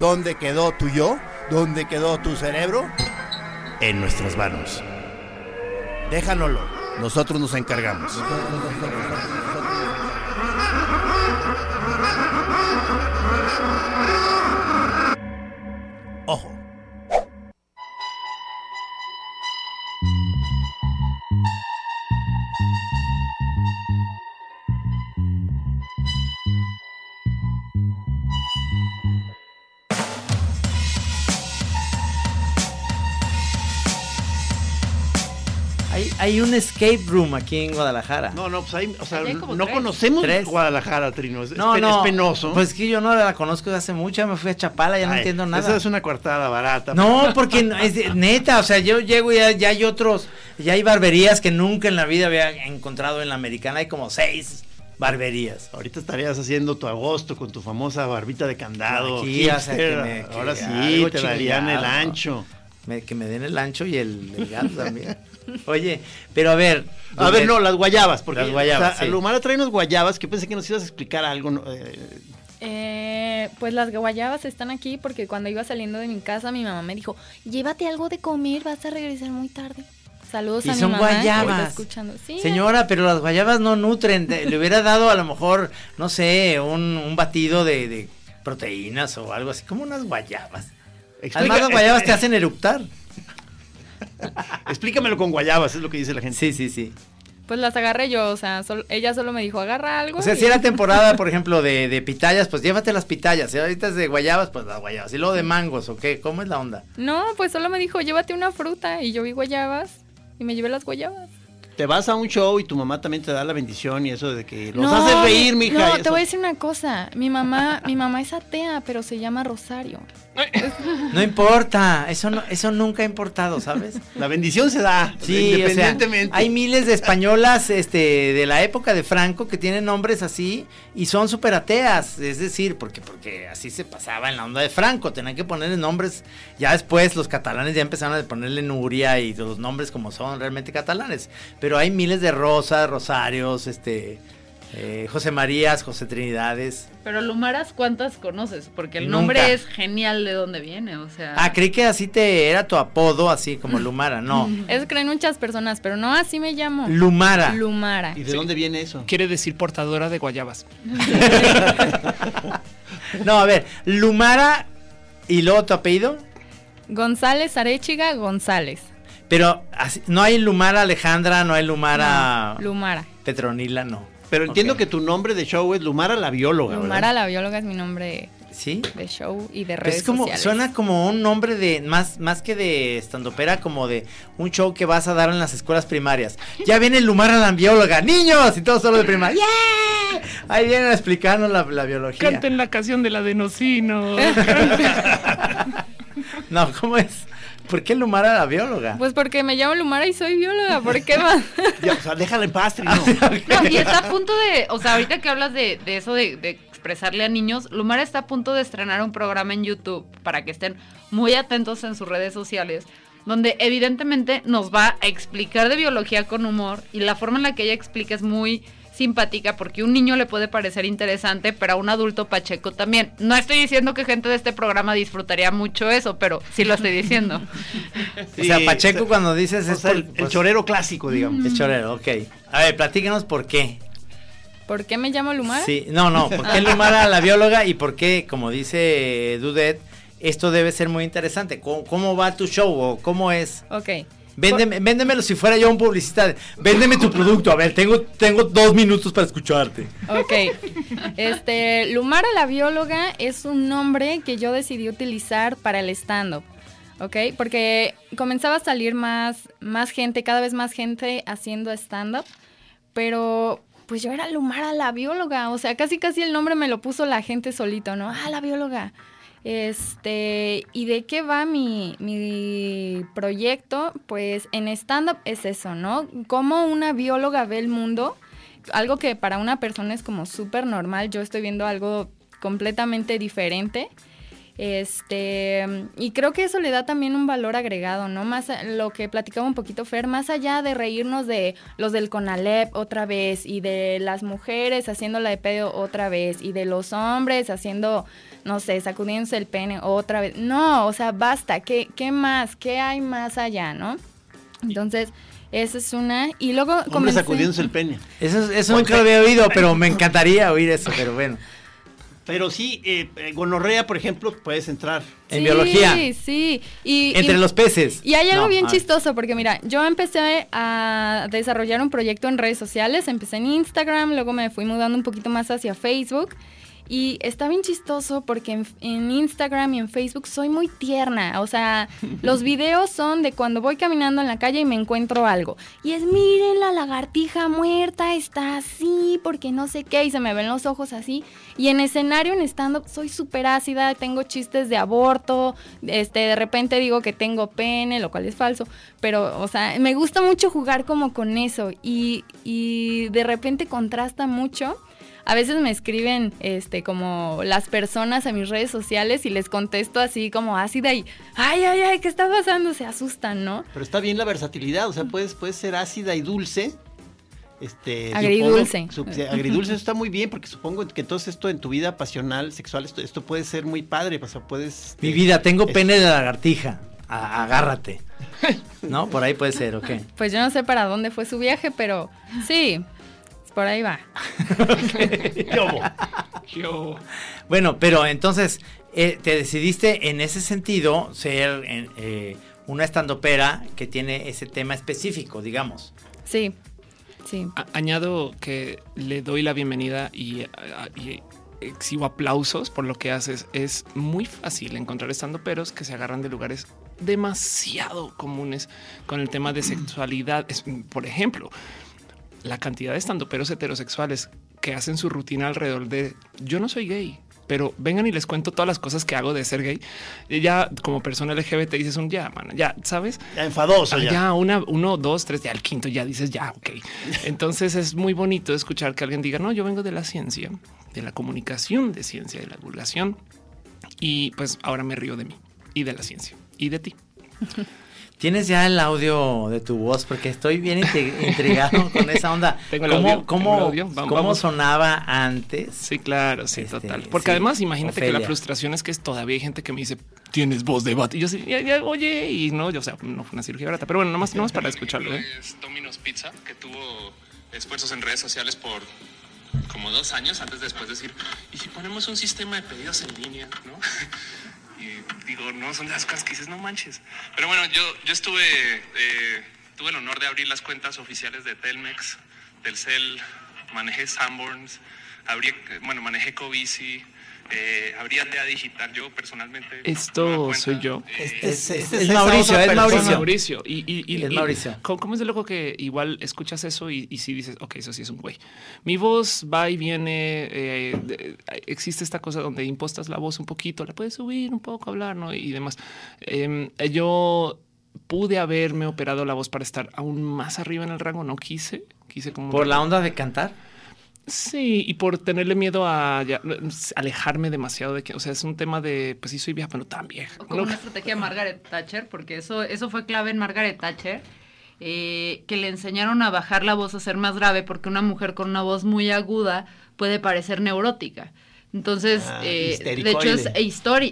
¿Dónde quedó tu yo? ¿Dónde quedó tu cerebro? En nuestras manos. Déjanoslo, nosotros nos encargamos. Hay, hay un escape room aquí en Guadalajara. No, no, pues ahí, o sea, hay no tres. conocemos Tres. Guadalajara, Trino. Es, es no, pe- no. es penoso. Pues que yo no la conozco desde hace mucho, ya me fui a Chapala, ya no entiendo nada. Esa es una coartada barata. No, porque es de- neta, o sea, yo llego y ya, ya hay otros, ya hay barberías que nunca en la vida había encontrado en la americana, hay como seis barberías. Ahorita estarías haciendo tu agosto con tu famosa barbita de candado. Aquí, o sea, hipster. que me- que Ahora sí, te darían el ancho. Me- que me den el ancho y el, el gato también. Oye, pero a ver. A ver, no, las guayabas. Porque Las guayabas, o sea, sí. Lumara trae unas guayabas que pensé que nos ibas a explicar algo. ¿no? Eh, Eh, pues las guayabas están aquí porque cuando iba saliendo de mi casa mi mamá me dijo, llévate algo de comer, vas a regresar muy tarde. Saludos Y a mi son mamá. que está guayabas. escuchando. Sí, Señora, pero las guayabas no nutren. le hubiera dado a lo mejor, no sé, un, un batido de, de proteínas o algo así, como unas guayabas. Explica- Además, las guayabas te hacen eructar. Explícamelo con guayabas, es lo que dice la gente. Sí, sí, sí. Pues las agarré yo, o sea, sol- ella solo me dijo, agarra algo. O sea, y- si era temporada, por ejemplo, de, de pitayas, pues llévate las pitayas. Si ahorita es de guayabas, pues las guayabas. Y luego de mangos, ¿o qué? ¿Cómo es la onda? No, pues solo me dijo, llévate una fruta. Y yo vi guayabas y me llevé las guayabas. Te vas a un show y tu mamá también te da la bendición y eso de que los no, haces reír, mija. No, te voy a decir una cosa. Mi mamá, mi mamá es atea, pero se llama Rosario. No importa, eso no, eso nunca ha importado, ¿sabes? La bendición se da, Sí, o sea, independientemente. hay miles de españolas este, de la época de Franco que tienen nombres así y son súper ateas. Es decir, porque, porque así se pasaba en la onda de Franco. Tenían que ponerle nombres. Ya después los catalanes ya empezaron a ponerle Nuria y los nombres como son realmente catalanes. Pero hay miles de Rosas, Rosarios, este, eh, José Marías, José Trinidades. Pero Lumaras, ¿cuántas conoces? Porque el Nunca. nombre es genial de dónde viene, o sea. Ah, creí que así te era tu apodo, así como Lumara. No, Eso creen muchas personas, pero no así me llamo. Lumara. Lumara. ¿Y de dónde viene eso? Quiere decir portadora de guayabas. No, a ver, Lumara y luego tu apellido. González Arechiga González. Pero así- no hay Lumara Alejandra, no hay Lumara Lumara. Petronila, no. Pero entiendo que tu nombre de show es Lumara la bióloga, Lumara ¿verdad? la bióloga es mi nombre ¿Sí? de show y de redes es como, sociales. suena como un nombre de, más, más que de estandopera, como de un show que vas a dar en las escuelas primarias. Ya viene Lumara la bióloga, niños, y todos solo de primaria. ¡Yeah! Ahí vienen a explicarnos la, la biología. Canten la canción del adenosino. No, ¿cómo es? ¿Por qué Lumara la bióloga? Pues porque me llamo Lumara y soy bióloga, ¿por qué más? Ya, o sea, déjala en paz, Trino. No, y está a punto de, o sea, ahorita que hablas de, de eso de, de expresarle a niños, Lumara está a punto de estrenar un programa en YouTube para que estén muy atentos en sus redes sociales, donde evidentemente nos va a explicar de biología con humor y la forma en la que ella explica es muy simpática porque un niño le puede parecer interesante, pero a un adulto pacheco también. No estoy diciendo que gente de este programa disfrutaría mucho eso, pero sí lo estoy diciendo. o sea, Sí, Pacheco o sea, cuando dices O es sea, el, el pues, chorero clásico, digamos. Es chorero, ok. A ver, platícanos por qué. ¿Por qué me llamo Lumara? Sí, no, no, ¿por qué Lumara la bióloga y por qué, como dice Dudet, esto debe ser muy interesante? ¿Cómo, cómo va tu show o cómo es? Ok. Véndeme, véndemelo si fuera yo un publicista. de, Véndeme tu producto. A ver, tengo, tengo dos minutos para escucharte. Ok. Este, Lumara la bióloga es un nombre que yo decidí utilizar para el stand-up. ¿Ok? Porque comenzaba a salir más, más gente, cada vez más gente haciendo stand-up. Pero pues yo era Lumara la bióloga. O sea, casi casi el nombre me lo puso la gente solito, ¿no? Ah, la bióloga. Este, ¿y de qué va mi, mi proyecto? Pues en stand-up es eso, ¿no? Cómo una bióloga ve el mundo algo que para una persona es como súper normal, yo estoy viendo algo completamente diferente. Este, y creo que eso le da también un valor agregado, ¿no? Más a- lo que platicaba un poquito Fer, más allá de reírnos de los del CONALEP otra vez y de las mujeres haciéndola de pedo otra vez y de los hombres haciendo, no sé, sacudiéndose el pene otra vez. No, o sea, basta, ¿qué, qué más? ¿Qué hay más allá, no? Entonces, esa es una. Y luego Hombre comencé- sacudiéndose el pene. Eso, eso nunca lo había oído, pero me encantaría oír eso, pero bueno. Pero sí, eh, eh, gonorrea, por ejemplo, puedes entrar. En sí, biología. Sí, y, Entre y- los peces. Y hay algo No, bien ah. chistoso, porque mira, yo empecé a desarrollar un proyecto en redes sociales, empecé en Instagram, luego me fui mudando un poquito más hacia Facebook. Y está bien chistoso porque en, en Instagram y en Facebook soy muy tierna. O sea, los videos son de cuando voy caminando en la calle y me encuentro algo. Y es, miren, la lagartija muerta está así, porque no sé qué, y se me ven los ojos así. Y en escenario, en stand-up, soy súper ácida, tengo chistes de aborto, este, de repente digo que tengo pene, lo cual es falso. Pero, o sea, me gusta mucho jugar como con eso. Y, y de repente contrasta mucho. A veces me escriben este como las personas a mis redes sociales y les contesto así como ácida y ay, ay, ay, ¿qué está pasando? Se asustan, ¿no? Pero está bien la versatilidad, o sea, puedes, puedes ser ácida y dulce. Este, Agridulce. supongo- su- agridulce eso está muy bien porque supongo que todo esto en tu vida pasional, sexual, esto, esto puede ser muy padre, o sea, puedes... este, Mi vida, tengo es- pene de lagartija. A- agárrate. ¿No? Por ahí puede ser, ok. Pues yo no sé para dónde fue su viaje, pero sí, por ahí va. Yo. Bueno, pero entonces eh, te decidiste en ese sentido ser eh, una estandopera que tiene ese tema específico, digamos. Sí, sí. A- añado que le doy la bienvenida y, y exhibo aplausos por lo que haces. Es muy fácil encontrar estando peros que se agarran de lugares demasiado comunes con el tema de sexualidad. Es, por ejemplo, la cantidad de estandoperos heterosexuales que hacen su rutina alrededor de yo no soy gay. Pero vengan y les cuento todas las cosas que hago de ser gay. Ya como persona LGBT dices un ya, man, ya, ¿sabes? Ya enfadoso, Ah, ya. ya, una, uno, dos, tres, ya al quinto ya dices ya, ok. Entonces es muy bonito escuchar que alguien diga, no, yo vengo de la ciencia, de la comunicación de ciencia, de la divulgación. Y pues ahora me río de mí y de la ciencia y de ti. ¿Tienes ya el audio de tu voz? Porque estoy bien intri- intrigado con esa onda. Tengo el ¿Cómo, audio, cómo- tengo el audio. Vamos, cómo vamos. sonaba antes? Sí, claro, sí, Este, total. Porque sí, además imagínate que la frustración es que es todavía hay gente que me dice, tienes voz de vato. Y yo sí, ya, ya, oye, y no, yo, o sea, no fue una cirugía barata, pero bueno, nomás, nomás para escucharlo. ¿eh? Es Domino's Pizza, que tuvo esfuerzos en redes sociales por como dos años antes de después decir, ¿y si ponemos un sistema de pedidos en línea? ¿no? Digo, no, son de las cosas que dices, no manches. Pero bueno, yo, yo estuve, eh, tuve el honor de abrir las cuentas oficiales de Telmex, Telcel, manejé Sanborns, abrí, bueno, manejé Covici, eh, abrí Aldea Digital, yo personalmente. Esto cuenta, soy yo. eh, Es, es- Este es es esa Mauricio, es. Mauricio. Mauricio. Y, y, y- Es y- Mauricio. ¿cómo, cómo es de loco que igual escuchas eso y, y sí dices, ok, eso sí es un güey? Mi voz va y viene. eh, de- existe esta cosa donde impostas la voz un poquito, la puedes subir un poco, hablar, ¿no? Y demás. Em, yo pude haberme operado la voz para estar aún más arriba en el rango. No quise. Quise como. ¿Por la onda de cantar? Sí, y por tenerle miedo a ya, alejarme demasiado de que, o sea, es un tema de, pues sí soy vieja, pero tan vieja. O como ¿no? una estrategia de Margaret Thatcher, porque eso, eso fue clave en Margaret Thatcher, eh, que le enseñaron a bajar la voz a ser más grave, porque una mujer con una voz muy aguda puede parecer neurótica. Entonces, Ah, eh, de hecho es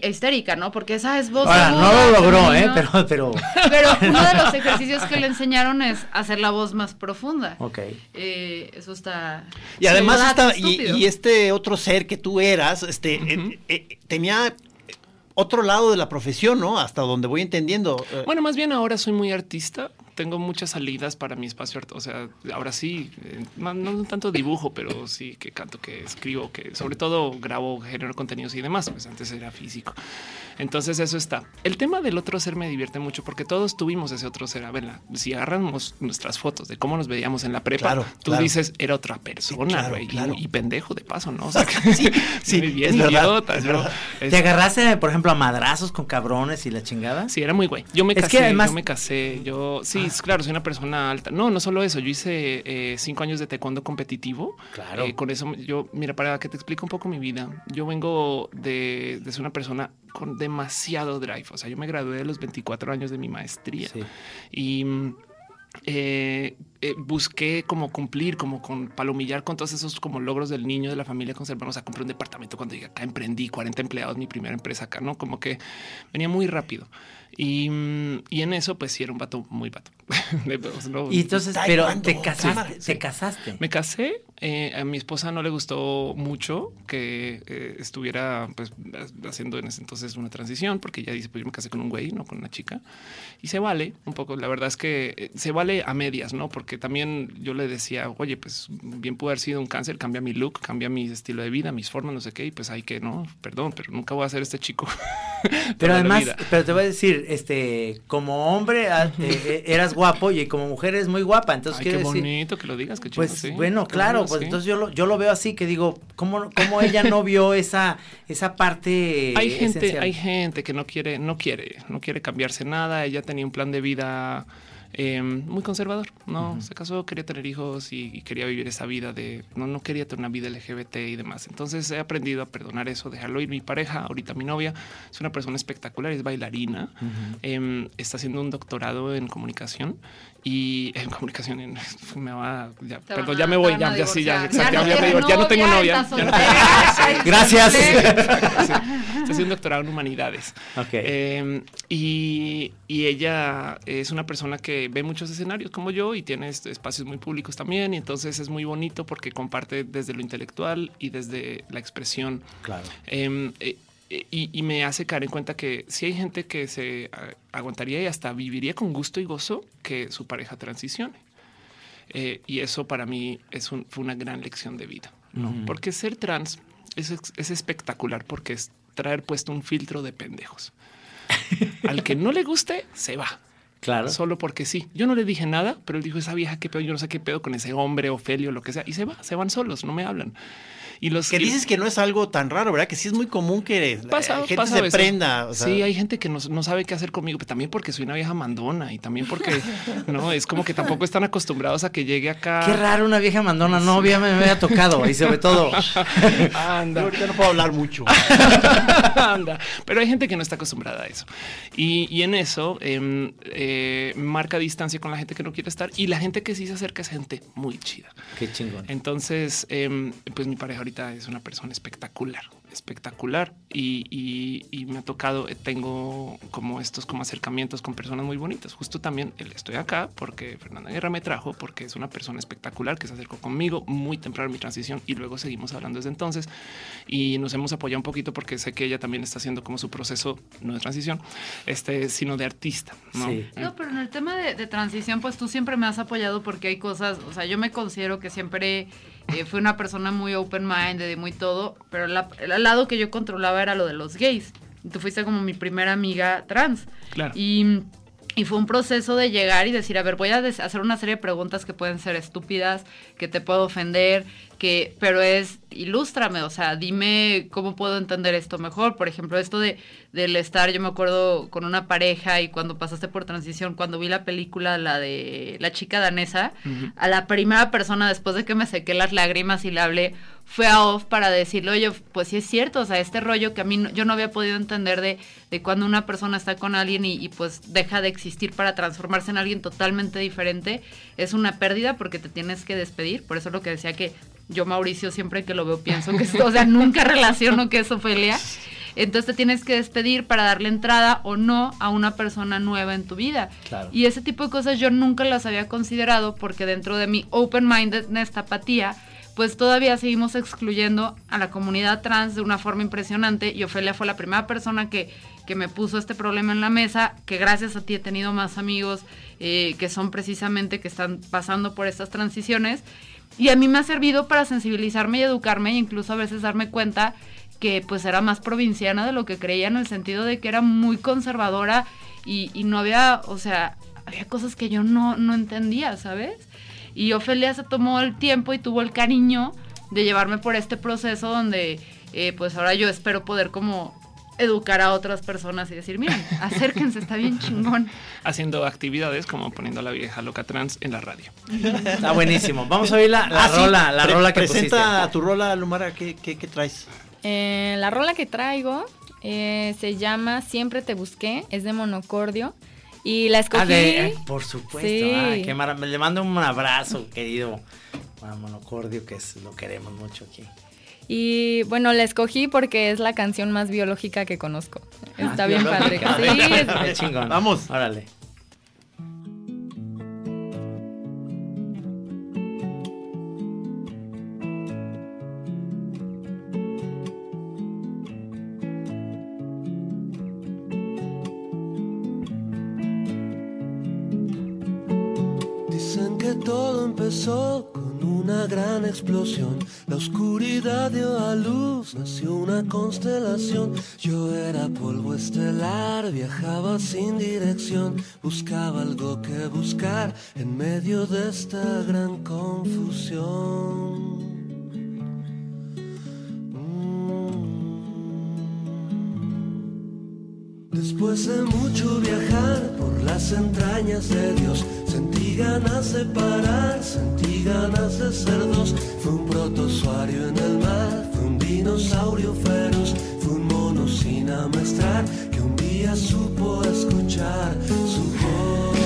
histérica, ¿no? Porque esa es voz Ahora, aguda, no lo logró, ¿eh? Pero, pero, Pero uno de los ejercicios que le enseñaron es hacer la voz más profunda. ok. Eh, eso está... Y además ¿verdad? y, este otro ser que tú eras, este, eh, eh, tenía otro lado de la profesión, ¿no? Hasta donde voy entendiendo. Eh, Bueno, más bien ahora soy muy artista. Tengo muchas salidas para mi espacio. O sea, ahora sí, eh, no, no tanto dibujo, pero sí que canto, que escribo, que sobre todo grabo, genero contenidos y demás. Pues antes era físico. Entonces eso está. El tema del otro ser me divierte mucho porque todos tuvimos ese otro ser. A verla, si agarramos nuestras fotos de cómo nos veíamos en la prepa, Claro, tú claro. dices era otra persona, güey. Y- claro. Y, pendejo de paso, ¿no? O sea, que- Sí, sí, bien es idiota, verdad. Es- ¿Te agarraste, por ejemplo, a madrazos con cabrones y la chingada? Sí, era muy güey. Yo me Es casé, que además- yo me casé, yo sí, claro, soy una persona alta. No, no solo eso, yo hice eh, cinco años de taekwondo competitivo. Claro. Eh, con eso, yo, mira, para que te explique un poco mi vida, yo vengo de, de ser una persona con demasiado drive. O sea, yo me gradué de los 24 años de mi maestría Sí. y eh, eh, busqué como cumplir, como con palomillar con todos esos como logros del niño de la familia conservamos. O sea, compré un departamento cuando llegué acá, emprendí 40 empleados, mi primera empresa acá, no como que venía muy rápido. Y, y en eso, pues sí, era un vato muy vato. No, Y entonces, pero te casaste, sí. te casaste. me casé, eh, a mi esposa no le gustó mucho que eh, estuviera pues haciendo en ese entonces una transición, porque ella dice, pues yo me casé con un güey, no con una chica, y se vale un poco, la verdad es que eh, se vale a medias, ¿no? Porque también yo le decía, oye, pues bien pudo haber sido un cáncer, cambia mi look, cambia mi estilo de vida, mis formas, no sé qué, y pues hay que, no, perdón, pero nunca voy a ser este chico. Pero además, pero te voy a decir, este, como hombre ah, eh, eh, eras guapo y como mujer eres muy guapa, entonces Ay, qué decir, bonito que lo digas, qué chido, pues sí. bueno, claro, bueno, pues sí. entonces yo lo, yo lo veo así que digo, ¿cómo, cómo ella no vio esa, esa parte hay gente, hay gente que no quiere, no quiere, no quiere cambiarse nada. Ella tenía un plan de vida eh, muy conservador. No se casó, quería tener hijos y, y quería vivir esa vida de no, no quería tener una vida LGBT y demás. Entonces he aprendido a perdonar eso, dejarlo ir. Mi pareja, ahorita mi novia, es una persona espectacular, es bailarina, eh, está haciendo un doctorado en comunicación y en comunicación en- me va ya, perdón ya me voy ya, ya sí ya, Ya no ya, divor- ya no tengo novia, no-. Gracias. Sí, está haciendo un doctorado en humanidades Ok. Eh, y, y ella es una persona que ve muchos escenarios como yo y tiene espacios muy públicos también. Y entonces es muy bonito porque comparte desde lo intelectual y desde la expresión. Claro. Eh, eh, y, y me hace caer en cuenta que si hay gente que se aguantaría y hasta viviría con gusto y gozo que su pareja transicione. Eh, y eso para mí es un- fue una gran lección de vida. Porque ser trans es, es espectacular porque es traer puesto un filtro de pendejos. Al que no le guste, se va. Claro. Solo porque sí. Yo no le dije nada, pero él dijo esa vieja qué pedo, yo no sé qué pedo con ese hombre, Ofelio, lo que sea. Y se va, se van solos, no me hablan. Y los Que dices que no es algo tan raro, ¿verdad? Que sí es muy común que Pasa, gente pasa se prenda. o sea, sí, hay gente que no, no sabe qué hacer conmigo, pero también porque soy una vieja mandona y también porque no es como que tampoco están acostumbrados a que llegue acá. Qué raro una vieja mandona novia me había tocado y sobre todo. yo Anda. ahorita no puedo hablar mucho. Anda. Pero hay gente que no está acostumbrada a eso. Y, y en eso em, eh, marca distancia con la gente que no quiere estar y la gente que sí se acerca es gente muy chida. Qué chingón. Entonces, em, pues mi pareja ahorita es una persona espectacular, espectacular. Y, y- y me ha tocado, eh, tengo como estos como acercamientos con personas muy bonitas. Justo también estoy acá porque Fernanda Guerra me trajo, porque es una persona espectacular que se acercó conmigo muy temprano en mi transición y luego seguimos hablando desde entonces. Y nos hemos apoyado un poquito porque sé que ella también está haciendo como su proceso, no de transición, este, sino de artista. ¿no? Sí. No, pero en el tema de, de transición, pues tú siempre me has apoyado porque hay cosas, o sea, yo me considero que siempre eh, fui una persona muy open-minded y muy todo, pero la- el lado que yo controlaba era lo de los gays. Y Tú fuiste como mi primera amiga trans. Claro. Y, y fue un proceso de llegar y decir, a ver, voy a hacer una serie de preguntas que pueden ser estúpidas, que te puedo ofender, que, pero es, ilústrame, o sea, dime cómo puedo entender esto mejor. Por ejemplo, esto de del estar, yo me acuerdo con una pareja y cuando pasaste por transición, cuando vi la película, la de la chica danesa, a la primera persona después de que me sequé las lágrimas y le hablé, fue a off para decirle, oye, pues sí es cierto, o sea, este rollo que a mí no- yo no había podido entender de, de cuando una persona está con alguien y, y, pues deja de existir para transformarse en alguien totalmente diferente, es una pérdida porque te tienes que despedir, por eso es lo que decía que yo Mauricio siempre que lo veo pienso que es, o sea, nunca relaciono que es Ofelia. Entonces te tienes que despedir para darle entrada o no a una persona nueva en tu vida. Claro. Y ese tipo de cosas yo nunca las había considerado porque dentro de mi open-mindedness, tapatía, pues todavía seguimos excluyendo a la comunidad trans de una forma impresionante y Ofelia fue la primera persona que, que me puso este problema en la mesa, que gracias a ti he tenido más amigos eh, que son precisamente que están pasando por estas transiciones y a mí me ha servido para sensibilizarme y educarme e incluso a veces darme cuenta que pues era más provinciana de lo que creía en el sentido de que era muy conservadora y, y no había, o sea, había cosas que yo no, no entendía, ¿sabes? Y Ofelia se tomó el tiempo y tuvo el cariño de llevarme por este proceso donde eh, pues ahora yo espero poder como educar a otras personas y decir, miren, acérquense, está bien chingón. Haciendo actividades como poniendo a la vieja loca trans en la radio. Está buenísimo. Vamos a oír la, la Ah, sí, rola, la pre- rola que Presenta pusiste. tu rola, Lumara, ¿qué, qué, qué traes? Eh, la rola que traigo eh, se llama Siempre te busqué, es de monocordio. Y la escogí. Ah, de- eh, por supuesto. Sí. Ay, qué mara- Le mando un abrazo, querido a Monocordio, que es, lo queremos mucho aquí. Y bueno, la escogí porque es la canción más biológica que conozco. Está Ah, bien padre. Sí, es- Qué chingón. Vamos. Órale. Todo empezó con una gran explosión. La oscuridad dio a luz, nació una constelación. Yo era polvo estelar, viajaba sin dirección. Buscaba algo que buscar en medio de esta gran confusión. Mm. Después de mucho viajar por las entrañas de Dios, sentí ganas de parar, sentí ganas de ser dos. Fue un protozoario en el mar, fue un dinosaurio feroz, fue un mono sin amestrar que un día supo escuchar su voz.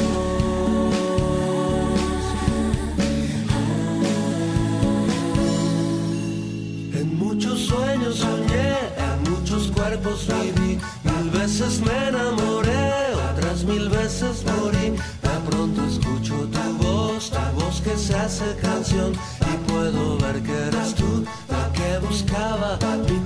En muchos sueños soñé, en muchos cuerpos viví, mil veces me enamoré, se hace canción, y puedo ver que eres tú la que buscaba mi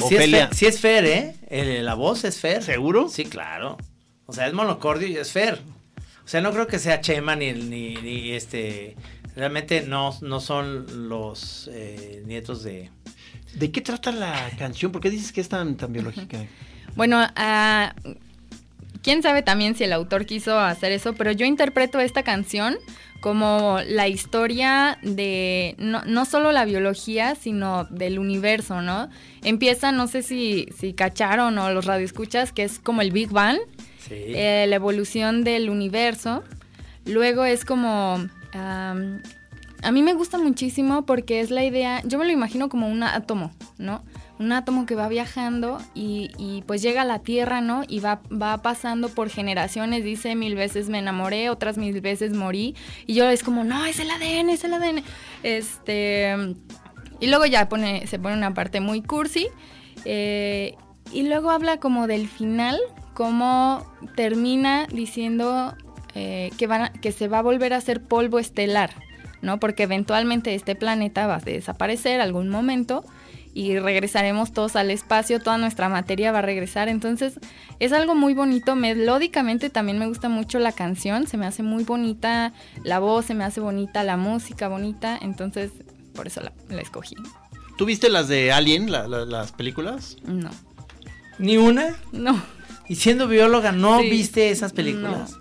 Pues sí es. Fer, sí es Fer, ¿eh? El- la voz es Fer. ¿Seguro? Sí, claro. O sea, es monocordio y es Fer. O sea, no creo que sea Chema ni, ni, ni este... Realmente no, no son los eh, nietos de... ¿De qué trata la canción? ¿Por qué dices que es tan, tan biológica? Bueno, ah, quién sabe también si el autor quiso hacer eso, pero yo interpreto esta canción como la historia de no, no solo la biología, sino del universo, ¿no? Empieza, no sé si, si cacharon o los radioescuchas, que es como el Big Bang, Sí. eh, la evolución del universo. Luego es como... a mí me gusta muchísimo porque es la idea, yo me lo imagino como un átomo, ¿no? Un átomo que va viajando y, y, pues llega a la Tierra, ¿no? Y va, va pasando por generaciones, dice mil veces me enamoré, otras mil veces morí. Y yo es como, no, es el ADN, es el ADN. Este... Y luego ya pone, se pone una parte muy cursi. eh, y luego habla como del final, como termina diciendo eh, que, van a- que se va a volver a hacer polvo estelar, ¿no? Porque eventualmente este planeta va a desaparecer algún momento y regresaremos todos al espacio, toda nuestra materia va a regresar. Entonces es algo muy bonito, melódicamente también me gusta mucho la canción, se me hace muy bonita la voz, se me hace bonita la música, bonita, entonces por eso la, la escogí. ¿Tú viste las de Alien, la- la- las películas? No, ¿Ni una? no, Y siendo bióloga, ¿no Sí. viste esas películas?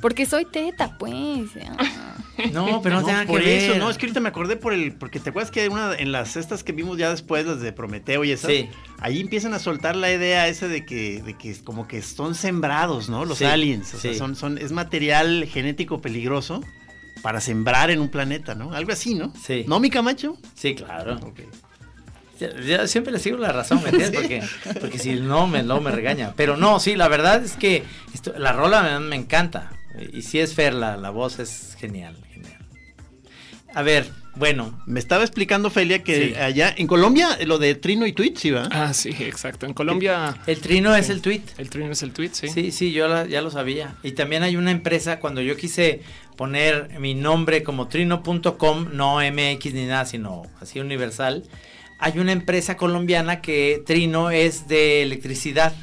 Porque soy teta, pues. ah. No, pero no, tenga por que eso, ver. no, es que ahorita me acordé por el, porque te acuerdas que una en las estas que vimos ya después, las de Prometeo y esas, Sí. ahí empiezan a soltar la idea esa de que, de que como que son sembrados, ¿no? Los Sí, aliens, o sea, son, son, es material genético peligroso para sembrar en un planeta, ¿no? Algo así, ¿no? Sí. ¿No, mi Camacho? Sí, claro. Ok. Ya- ya siempre le sigo la razón, ¿me entiendes? Porque, porque si no, me, no me regaña. Pero no, sí, la verdad es que esto- la rola me, me encanta. Y si es Fer, la, la voz es genial, genial. A ver, bueno, Me estaba explicando Felia que Sí. allá en Colombia lo de Trino y Tweet, sí, ¿va? Ah, sí, exacto. En Colombia el trino es el tweet. el trino es el tweet, sí. Sí, sí, yo la- ya lo sabía. Y también hay una empresa, cuando yo quise poner mi nombre como trino.com, no MX ni nada, sino así universal, hay una empresa colombiana que Trino es de electricidad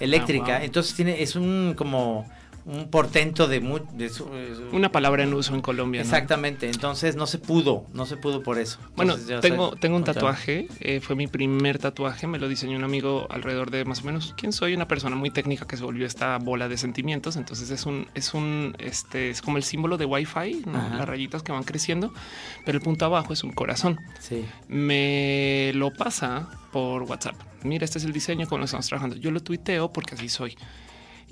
eléctrica. Ah, wow. Entonces tiene, es un como un portento de, mu- de su- de su- Una palabra en uso en Colombia. ¿no? Exactamente, entonces no se pudo, no se pudo por eso. Bueno, Entonces, tengo, tengo un tatuaje, eh, fue mi primer tatuaje, me lo diseñó un amigo alrededor de más o menos, ¿quién soy? Una persona muy técnica que se volvió esta bola de sentimientos, entonces es un, es un, este, es como el símbolo de Wi-Fi, las rayitas que van creciendo, pero el punto abajo es un corazón. Sí. Me lo pasa por WhatsApp. Mira, este es el diseño con el que estamos trabajando. Yo lo tuiteo porque así soy.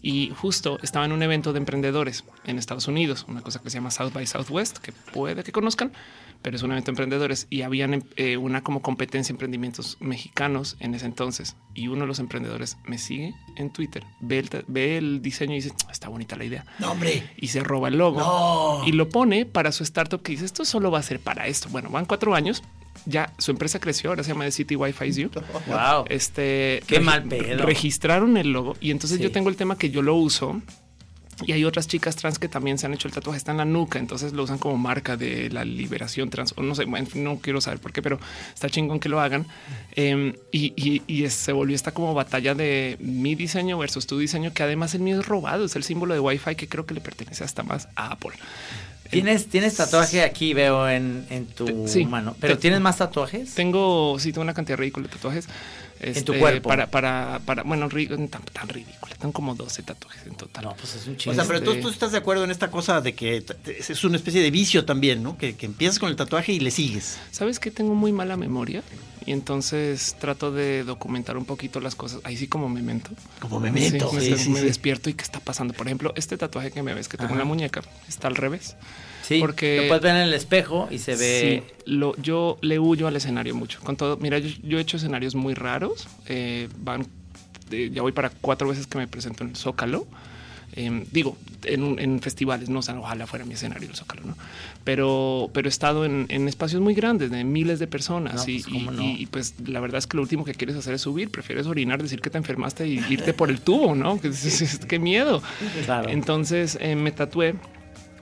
Y justo estaba en un evento de emprendedores en Estados Unidos, una cosa que se llama South by Southwest, que puede que conozcan, pero es un evento de emprendedores y habían eh, una como competencia de emprendimientos mexicanos en ese entonces. Y uno de los emprendedores me sigue en Twitter, ve el, ta- ve el diseño y dice, "Ah, está bonita la idea. No, hombre. Y se roba el logo No. y lo pone para su startup que dice, esto solo va a ser para esto. Bueno, van cuatro años. Ya su empresa creció, ahora se llama The City Wi-Fi You. Wow. Este Qué mal pedo. Registraron el logo y entonces Sí. yo tengo el tema que yo lo uso. Y hay otras chicas trans que también se han hecho el tatuaje, está en la nuca, entonces lo usan como marca de la liberación trans, o no sé, bueno, no quiero saber por qué, pero está chingón que lo hagan. Eh, y y- se volvió esta como batalla de mi diseño versus tu diseño, que además el mío es robado, es el símbolo de Wi-Fi que creo que le pertenece hasta más a Apple. ¿Tienes, tienes tatuaje aquí, veo en, en tu Sí. mano. ¿Pero Te- tienes más tatuajes? Tengo, sí, tengo una cantidad ridícula de tatuajes. En tu Este, cuerpo. Para, para, para, bueno, ri- tan, tan ridícula. Tengo como 12 tatuajes en total. No, pues es un O chingo. sea, pero tú, tú estás de acuerdo en esta cosa de que es una especie de vicio también, ¿no? Que, que empiezas con el tatuaje y le sigues. ¿Sabes que tengo muy mala memoria? Y entonces trato de documentar un poquito las cosas. Ahí sí como memento. Como memento. Sí, me, Sí, me sí. despierto y qué está pasando. Por ejemplo, este tatuaje que me ves que tengo en la muñeca está al revés. Sí, porque- lo puedes ver en el espejo y se ve. Sí, lo, yo le huyo al escenario mucho. Con todo, mira, yo, yo he hecho escenarios muy raros. eh, van, eh, ya voy para cuatro veces que me presento en el Zócalo. Eh, digo, en, en festivales, no, o sea, ojalá fuera mi escenario el Zócalo, ¿no? Pero, pero he estado en, en espacios muy grandes, de miles de personas. No, y, pues, ¿cómo y- no? y, pues la verdad es que lo último que quieres hacer es subir, prefieres orinar, decir que te enfermaste y irte por el tubo, ¿no? Qué miedo. Claro. Entonces eh, me tatué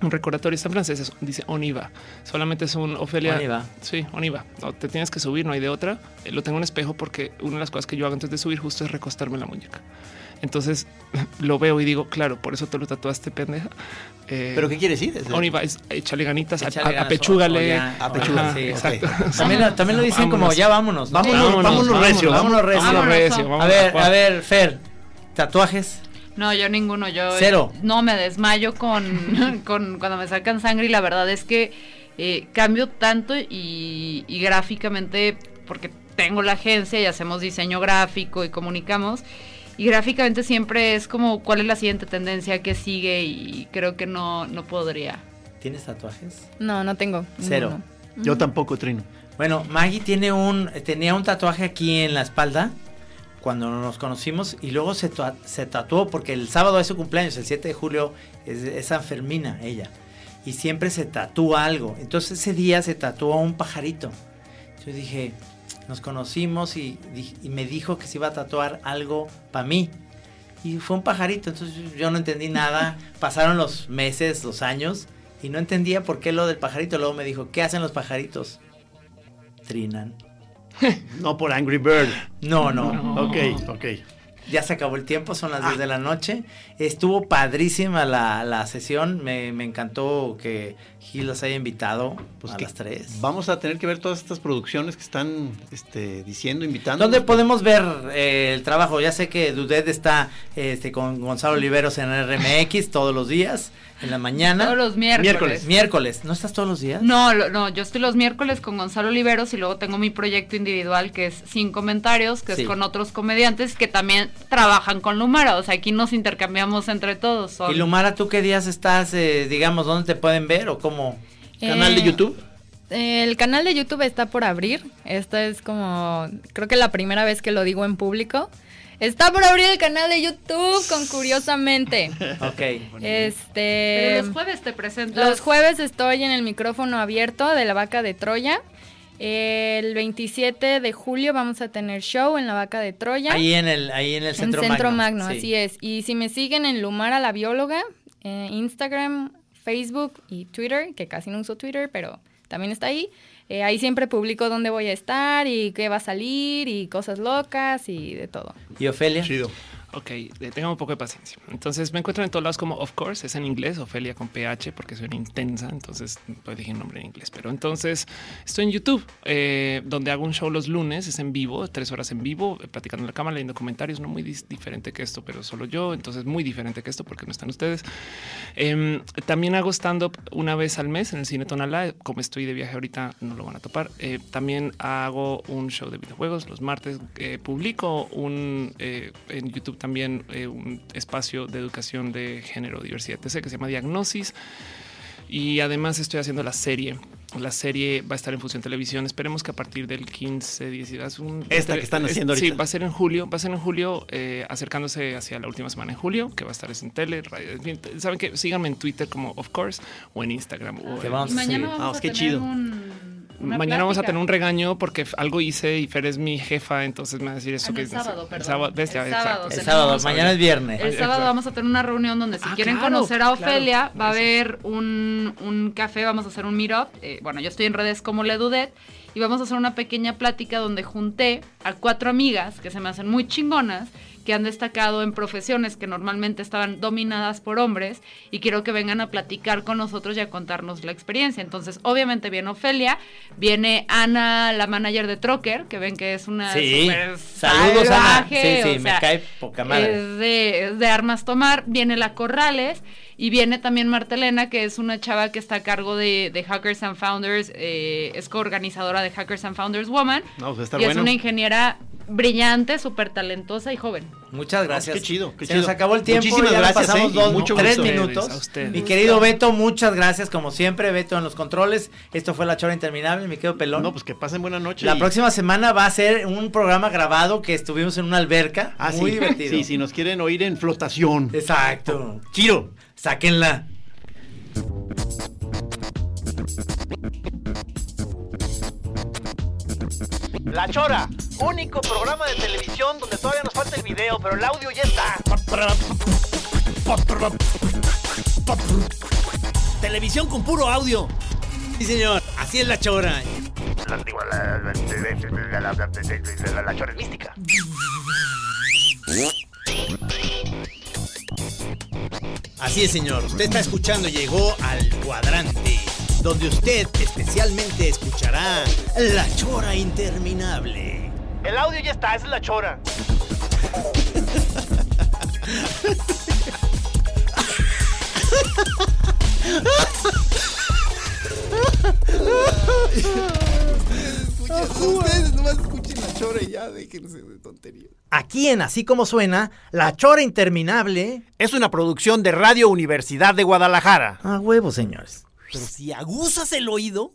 un recordatorio está en francés, es- dice Oniva. Solamente es un Ofelia. Oniva. Sí, Oniva. No, te tienes que subir, no hay de otra. Eh, lo tengo en espejo porque una de las cosas que yo hago antes de subir justo es recostarme la muñeca. Entonces lo veo y digo, claro, por eso te lo tatuaste, pendeja. Eh, ¿Pero qué quiere decir? Oniva es échale ganitas, apechúgale. También, lo- dicen como Vámonos. ya vámonos. ¿no? Vámonos, vámonos recio, vámonos recio. Vámonos Vámonos. recio, A vámonos, ver, a ver, Fer, tatuajes. No, yo ninguno, yo Cero. no me desmayo con, con cuando me sacan sangre y la verdad es que eh, cambio tanto y, y gráficamente porque tengo la agencia y hacemos diseño gráfico y comunicamos y gráficamente siempre es como cuál es la siguiente tendencia que sigue y creo que no no podría. ¿Tienes tatuajes? No, no tengo. Cero. Yo tampoco, Trino. Bueno, Maggie tiene un, tenía un tatuaje aquí en la espalda cuando nos conocimos y luego se, se tatuó porque el sábado es su cumpleaños, el 7 de julio es, es San Fermina ella y siempre se tatúa algo. Entonces ese día se tatuó un pajarito. Yo dije, nos conocimos y, y me dijo que se iba a tatuar algo para mí. Y fue un pajarito, entonces yo no entendí nada. Pasaron los meses, los años y no entendía por qué lo del pajarito. Luego me dijo, ¿qué hacen los pajaritos? Trinan. No por Angry Bird. No, no. Ok, ok. Ya se acabó el tiempo, son las 10 de la noche. Estuvo padrísima la, la sesión. Me, me encantó que Gil los haya invitado Pues a que las 3. Vamos a tener que ver todas estas producciones que están este, diciendo, invitando. ¿Dónde podemos ver eh, el trabajo? Ya sé que Dudet está este, con Gonzalo Oliveros en RMX todos los días, en la mañana. Todos los miércoles. Miércoles. Miércoles. ¿No estás todos los días? No, lo- no, yo estoy los miércoles con Gonzalo Oliveros y luego tengo mi proyecto individual que es Sin Comentarios, que Sí. es con otros comediantes que también trabajan con Lumara. O sea, aquí nos intercambiamos entre todos. son- Y Lumara, ¿tú qué días estás, eh, digamos, dónde te pueden ver o cómo? ¿Canal de Eh, YouTube? El canal de YouTube está por abrir. Esta es como, creo que la primera vez que lo digo en público. Está por abrir el canal de YouTube con Curiosamente. Ok. Este. Pero los jueves te presentas. Los jueves estoy en el micrófono abierto de la vaca de Troya. El 27 de julio vamos a tener show en la vaca de Troya. Ahí en el, ahí en el en centro, Centro Magno. Magno, sí. así es. Y si me siguen en Lumara la bióloga, eh, Instagram, Facebook y Twitter, que casi no uso Twitter, pero también está ahí. eh, ahí siempre publico dónde voy a estar y qué va a salir y cosas locas y de todo. ¿Y Ofelia? Chido. Ok, eh, tengan un poco de paciencia. Entonces me encuentro en todos lados como Of Course, es en inglés, Ofelia con PH, porque soy una intensa, entonces pues dije el nombre en inglés. Pero entonces estoy en YouTube, eh, donde hago un show los lunes, es en vivo, tres horas en vivo, eh, platicando en la cámara, leyendo comentarios, no muy diferente que esto, pero solo yo, entonces muy diferente que esto porque no están ustedes. Em, también hago stand-up una vez al mes en el Cine Tonalá, como estoy de viaje ahorita no lo van a topar. Eh, también hago un show de videojuegos los martes, eh, publico un eh, en YouTube también eh, un espacio de educación de género, diversidad, etc., que se llama Diagnosis. Y además estoy haciendo la serie. La serie va a estar en Fusión Televisión. Esperemos que a partir del 15, 10, es un- Esta que están es- haciendo Sí, va a ser en julio. Va a ser en julio, eh, acercándose hacia la última semana en julio, que va a estar es en tele, radio. en fin, Saben que síganme en Twitter como Of Course o en Instagram. o Te en- vamos Y mañana Sí. vamos Vamos, a qué tener chido. un- una Mañana vamos a tener un regaño porque algo hice y Fer es mi jefa, entonces me va a decir eso Ah, que el sábado, el perdón. sábado, ves, ya, El exacto. sábado, El tenemos- sábado, Vamos a mañana es viernes. El sábado Exacto. vamos a tener una reunión donde si Ah, quieren claro, conocer a claro. Ofelia, va a haber un, un café, vamos a hacer un meetup. Eh, bueno, yo estoy en redes como Ledudet y vamos a hacer una pequeña plática donde junté a cuatro amigas que se me hacen muy chingonas, que han destacado en profesiones que normalmente estaban dominadas por hombres y quiero que vengan a platicar con nosotros y a contarnos la experiencia. Entonces, obviamente viene Ofelia, viene Ana, la manager de Trocker, que ven que es una Sí. Saludos, Ana. salvaje, Sí, sí, o me sea, cae poca madre. es de, es de armas tomar. Viene la Corrales y viene también Martelena, que es una chava que está a cargo de, de Hackers and Founders, eh, es coorganizadora de Hackers and Founders Woman. No, pues estar y bueno. es una ingeniera brillante, súper talentosa y joven. Muchas gracias. qué chido, qué Se chido. nos acabó el tiempo. Muchísimas ya gracias, pasamos eh, dos, mucho tres gusto. minutos. Mi querido Beto, muchas gracias como siempre. Beto en los controles. Esto fue La Chora Interminable, mi querido Pelón. No, pues que pasen buena noche. La y- próxima semana va a ser un programa grabado que estuvimos en una alberca. Ah, muy sí. divertido. Sí, si nos quieren oír en flotación. Exacto. Chiro. Sáquenla. La Chora, único programa de televisión donde todavía nos falta el video, pero el audio ya está. Televisión con puro audio. Sí, señor. Así es la chora. La, Chora es mística. Así es, señor. Usted está escuchando, llegó al cuadrante, donde usted especialmente escuchará La Chora Interminable. El audio ya está, esa es la Chora. Ustedes nomás escuchen la chora y ya déjense de tonterías. Aquí en Así Como Suena, La Chora Interminable. Es una producción de Radio Universidad de Guadalajara. A huevo, señores. Pero si aguzas el oído.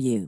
you.